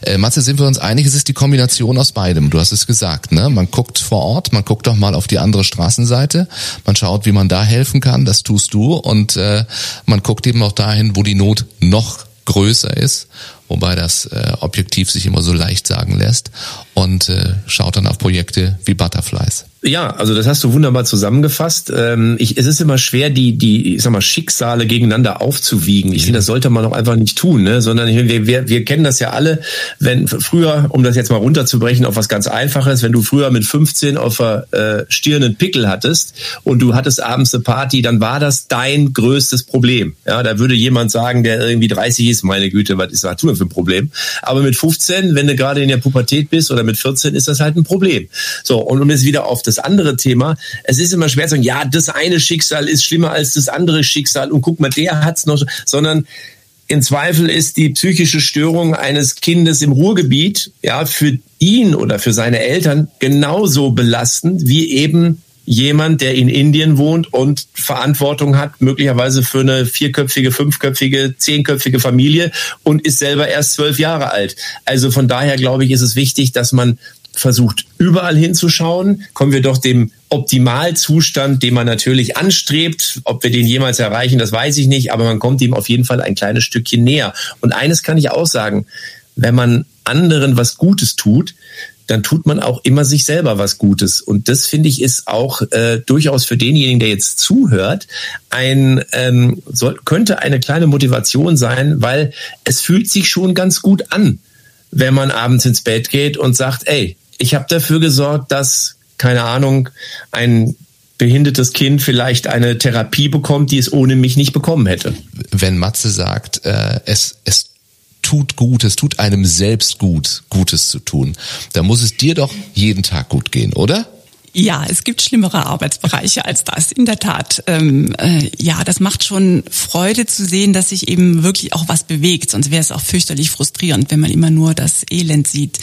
Äh, Matze, sind wir uns einig, es ist die Kombination aus beidem. Du hast es gesagt, ne? Man guckt vor Ort, man guckt doch mal auf die andere Straßenseite, man schaut, wie man da helfen kann, das tust du, und äh, man guckt eben auch dahin, wo die Not noch größer ist wobei das äh, objektiv sich immer so leicht sagen lässt und äh, schaut dann auf Projekte wie Butterflies. Ja, also das hast du wunderbar zusammengefasst. Ähm, ich, es ist immer schwer, die, die, ich sag mal, Schicksale gegeneinander aufzuwiegen. Ich finde, das sollte man auch einfach nicht tun, ne? sondern wir, wir, wir kennen das ja alle, wenn früher, um das jetzt mal runterzubrechen auf was ganz Einfaches, wenn du früher mit 15 auf der äh, Stirn einen Pickel hattest und du hattest abends eine Party, dann war das dein größtes Problem. Ja, da würde jemand sagen, der irgendwie 30 ist, meine Güte, was ist das für ein Problem? Aber mit 15, wenn du gerade in der Pubertät bist oder mit 14, ist das halt ein Problem. So, und um jetzt wieder auf das andere Thema. Es ist immer schwer zu sagen, ja, das eine Schicksal ist schlimmer als das andere Schicksal und guck mal, der hat's noch, sondern in Zweifel ist die psychische Störung eines Kindes im Ruhrgebiet ja für ihn oder für seine Eltern genauso belastend wie eben jemand, der in Indien wohnt und Verantwortung hat, möglicherweise für eine vierköpfige, fünfköpfige, zehnköpfige Familie und ist selber erst zwölf Jahre alt. Also von daher glaube ich, ist es wichtig, dass man versucht überall hinzuschauen, kommen wir doch dem Optimalzustand, den man natürlich anstrebt. Ob wir den jemals erreichen, das weiß ich nicht, aber man kommt ihm auf jeden Fall ein kleines Stückchen näher. Und eines kann ich auch sagen, wenn man anderen was Gutes tut, dann tut man auch immer sich selber was Gutes. Und das finde ich ist auch äh, durchaus für denjenigen, der jetzt zuhört, ein ähm, soll, könnte eine kleine Motivation sein, weil es fühlt sich schon ganz gut an, wenn man abends ins Bett geht und sagt, ey, ich habe dafür gesorgt, dass, keine Ahnung, ein behindertes Kind vielleicht eine Therapie bekommt, die es ohne mich nicht bekommen hätte. Wenn Matze sagt, äh, es, es tut gut, es tut einem selbst gut, Gutes zu tun, dann muss es dir doch jeden Tag gut gehen, oder? Ja, es gibt schlimmere Arbeitsbereiche als das, in der Tat. Ähm, äh, ja, das macht schon Freude zu sehen, dass sich eben wirklich auch was bewegt. Sonst wäre es auch fürchterlich frustrierend, wenn man immer nur das Elend sieht.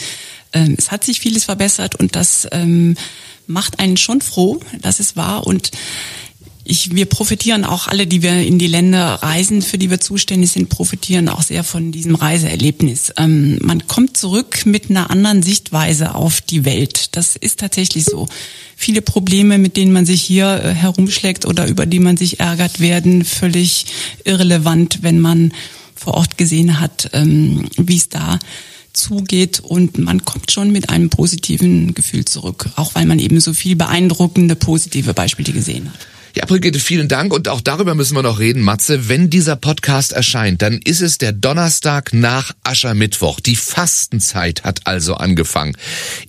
Ähm, es hat sich vieles verbessert und das ähm, macht einen schon froh, dass es war und ich, wir profitieren auch alle, die wir in die Länder reisen, für die wir zuständig sind, profitieren auch sehr von diesem Reiseerlebnis. Ähm, man kommt zurück mit einer anderen Sichtweise auf die Welt. Das ist tatsächlich so. Viele Probleme, mit denen man sich hier äh, herumschlägt oder über die man sich ärgert, werden völlig irrelevant, wenn man vor Ort gesehen hat, ähm, wie es da zugeht und man kommt schon mit einem positiven Gefühl zurück, auch weil man eben so viel beeindruckende positive Beispiele gesehen hat. Ja, Brigitte, vielen Dank und auch darüber müssen wir noch reden, Matze. Wenn dieser Podcast erscheint, dann ist es der Donnerstag nach Aschermittwoch. Die Fastenzeit hat also angefangen.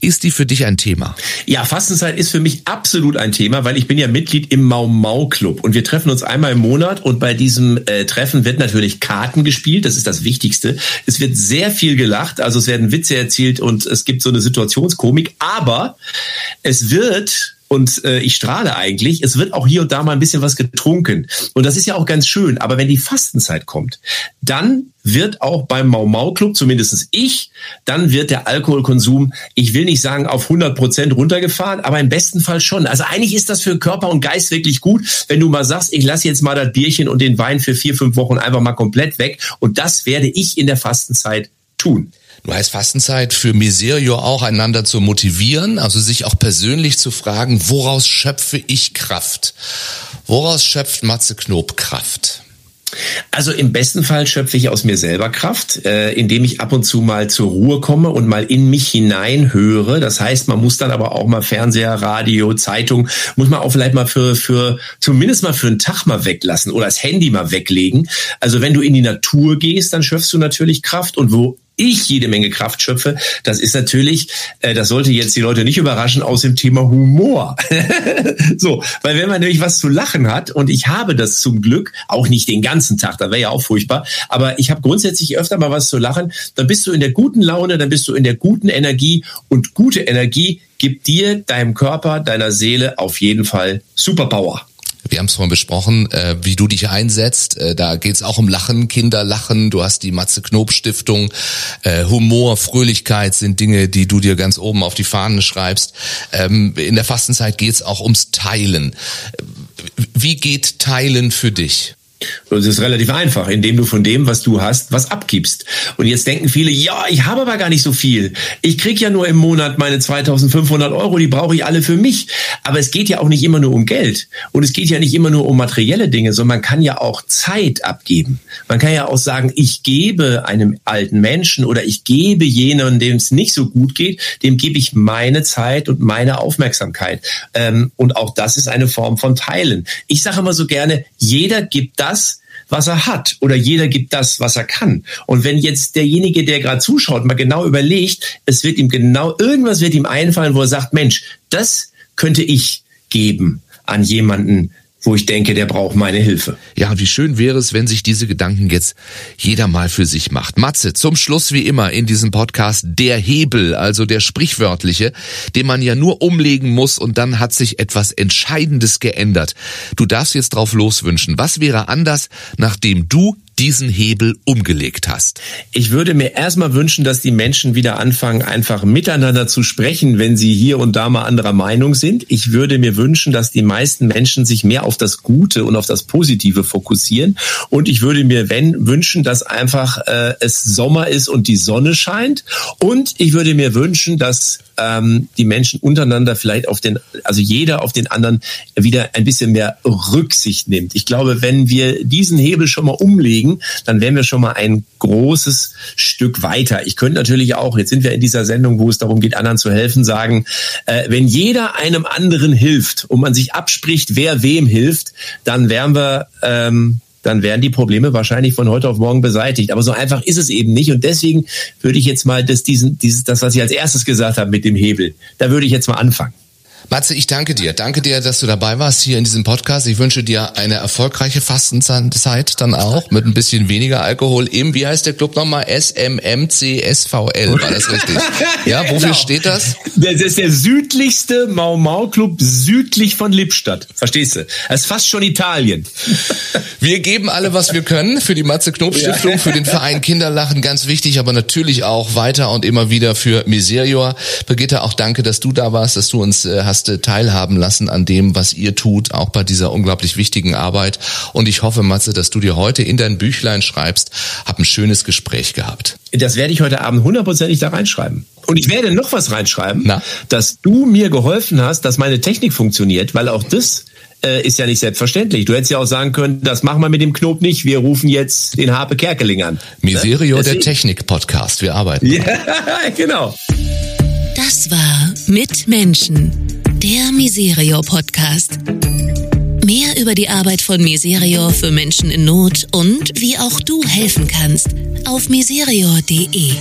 Ist die für dich ein Thema? Ja, Fastenzeit ist für mich absolut ein Thema, weil ich bin ja Mitglied im Mau Mau Club und wir treffen uns einmal im Monat und bei diesem äh, Treffen wird natürlich Karten gespielt, das ist das Wichtigste. Es wird sehr viel gelacht, also es werden Witze erzählt und es gibt so eine Situationskomik, aber es wird und äh, ich strahle eigentlich. Es wird auch hier und da mal ein bisschen was getrunken. Und das ist ja auch ganz schön. Aber wenn die Fastenzeit kommt, dann wird auch beim Mau Mau Club, zumindestens ich, dann wird der Alkoholkonsum, ich will nicht sagen auf 100 Prozent runtergefahren, aber im besten Fall schon. Also eigentlich ist das für Körper und Geist wirklich gut, wenn du mal sagst, ich lasse jetzt mal das Bierchen und den Wein für vier, fünf Wochen einfach mal komplett weg. Und das werde ich in der Fastenzeit tun. Du heißt Fastenzeit für Miserio auch einander zu motivieren, also sich auch persönlich zu fragen, woraus schöpfe ich Kraft? Woraus schöpft Matze Knob Kraft? Also im besten Fall schöpfe ich aus mir selber Kraft, äh, indem ich ab und zu mal zur Ruhe komme und mal in mich hinein höre. Das heißt, man muss dann aber auch mal Fernseher, Radio, Zeitung, muss man auch vielleicht mal für, für zumindest mal für einen Tag mal weglassen oder das Handy mal weglegen. Also wenn du in die Natur gehst, dann schöpfst du natürlich Kraft und wo ich jede Menge Kraft schöpfe, das ist natürlich, äh, das sollte jetzt die Leute nicht überraschen, aus dem Thema Humor. so, weil wenn man nämlich was zu lachen hat, und ich habe das zum Glück, auch nicht den ganzen Tag, da wäre ja auch furchtbar, aber ich habe grundsätzlich öfter mal was zu lachen, dann bist du in der guten Laune, dann bist du in der guten Energie und gute Energie gibt dir, deinem Körper, deiner Seele auf jeden Fall Superpower. Wir haben es vorhin besprochen, äh, wie du dich einsetzt. Äh, da geht es auch um Lachen, Kinderlachen. Du hast die Matze Knob Stiftung. Äh, Humor, Fröhlichkeit sind Dinge, die du dir ganz oben auf die Fahnen schreibst. Ähm, in der Fastenzeit geht es auch ums Teilen. Wie geht Teilen für dich? Das ist relativ einfach, indem du von dem, was du hast, was abgibst. Und jetzt denken viele, ja, ich habe aber gar nicht so viel. Ich krieg ja nur im Monat meine 2500 Euro, die brauche ich alle für mich. Aber es geht ja auch nicht immer nur um Geld. Und es geht ja nicht immer nur um materielle Dinge, sondern man kann ja auch Zeit abgeben. Man kann ja auch sagen, ich gebe einem alten Menschen oder ich gebe jenen, dem es nicht so gut geht, dem gebe ich meine Zeit und meine Aufmerksamkeit. Ähm, und auch das ist eine Form von Teilen. Ich sage immer so gerne, jeder gibt das, was er hat oder jeder gibt das, was er kann. Und wenn jetzt derjenige, der gerade zuschaut, mal genau überlegt, es wird ihm genau, irgendwas wird ihm einfallen, wo er sagt, Mensch, das könnte ich geben an jemanden, wo ich denke, der braucht meine Hilfe. Ja, wie schön wäre es, wenn sich diese Gedanken jetzt jeder mal für sich macht. Matze, zum Schluss wie immer in diesem Podcast der Hebel, also der sprichwörtliche, den man ja nur umlegen muss und dann hat sich etwas Entscheidendes geändert. Du darfst jetzt drauf loswünschen. Was wäre anders, nachdem du diesen Hebel umgelegt hast? Ich würde mir erstmal wünschen, dass die Menschen wieder anfangen, einfach miteinander zu sprechen, wenn sie hier und da mal anderer Meinung sind. Ich würde mir wünschen, dass die meisten Menschen sich mehr auf das Gute und auf das Positive fokussieren. Und ich würde mir wenn, wünschen, dass einfach äh, es Sommer ist und die Sonne scheint. Und ich würde mir wünschen, dass ähm, die Menschen untereinander vielleicht auf den, also jeder auf den anderen wieder ein bisschen mehr Rücksicht nimmt. Ich glaube, wenn wir diesen Hebel schon mal umlegen, dann wären wir schon mal ein großes Stück weiter. Ich könnte natürlich auch, jetzt sind wir in dieser Sendung, wo es darum geht, anderen zu helfen, sagen, äh, wenn jeder einem anderen hilft und man sich abspricht, wer wem hilft, dann wären wir ähm, dann wären die Probleme wahrscheinlich von heute auf morgen beseitigt. Aber so einfach ist es eben nicht. Und deswegen würde ich jetzt mal das, diesen, dieses, das, was ich als erstes gesagt habe mit dem Hebel, da würde ich jetzt mal anfangen. Matze, ich danke dir. Danke dir, dass du dabei warst hier in diesem Podcast. Ich wünsche dir eine erfolgreiche Fastenzeit dann auch mit ein bisschen weniger Alkohol im, wie heißt der Club nochmal? SMMCSVL, war das richtig? Ja, wofür genau. steht das? Das ist der südlichste Mau Mau Club südlich von Lippstadt. Verstehst du? Das ist fast schon Italien. Wir geben alle, was wir können für die Matze Knob Stiftung, ja. für den Verein Kinderlachen, ganz wichtig, aber natürlich auch weiter und immer wieder für Miserior. Brigitte, auch danke, dass du da warst, dass du uns äh, hast hast teilhaben lassen an dem, was ihr tut, auch bei dieser unglaublich wichtigen Arbeit. Und ich hoffe, Matze, dass du dir heute in dein Büchlein schreibst, hab ein schönes Gespräch gehabt. Das werde ich heute Abend hundertprozentig da reinschreiben. Und ich werde noch was reinschreiben, Na? dass du mir geholfen hast, dass meine Technik funktioniert, weil auch das äh, ist ja nicht selbstverständlich. Du hättest ja auch sagen können, das machen wir mit dem Knob nicht, wir rufen jetzt den Harpe Kerkeling an. Miserio, ne? der Technik-Podcast, wir arbeiten. Ja, genau. Das war Mit Menschen der Miserio Podcast. Mehr über die Arbeit von Miserio für Menschen in Not und wie auch du helfen kannst auf miserio.de.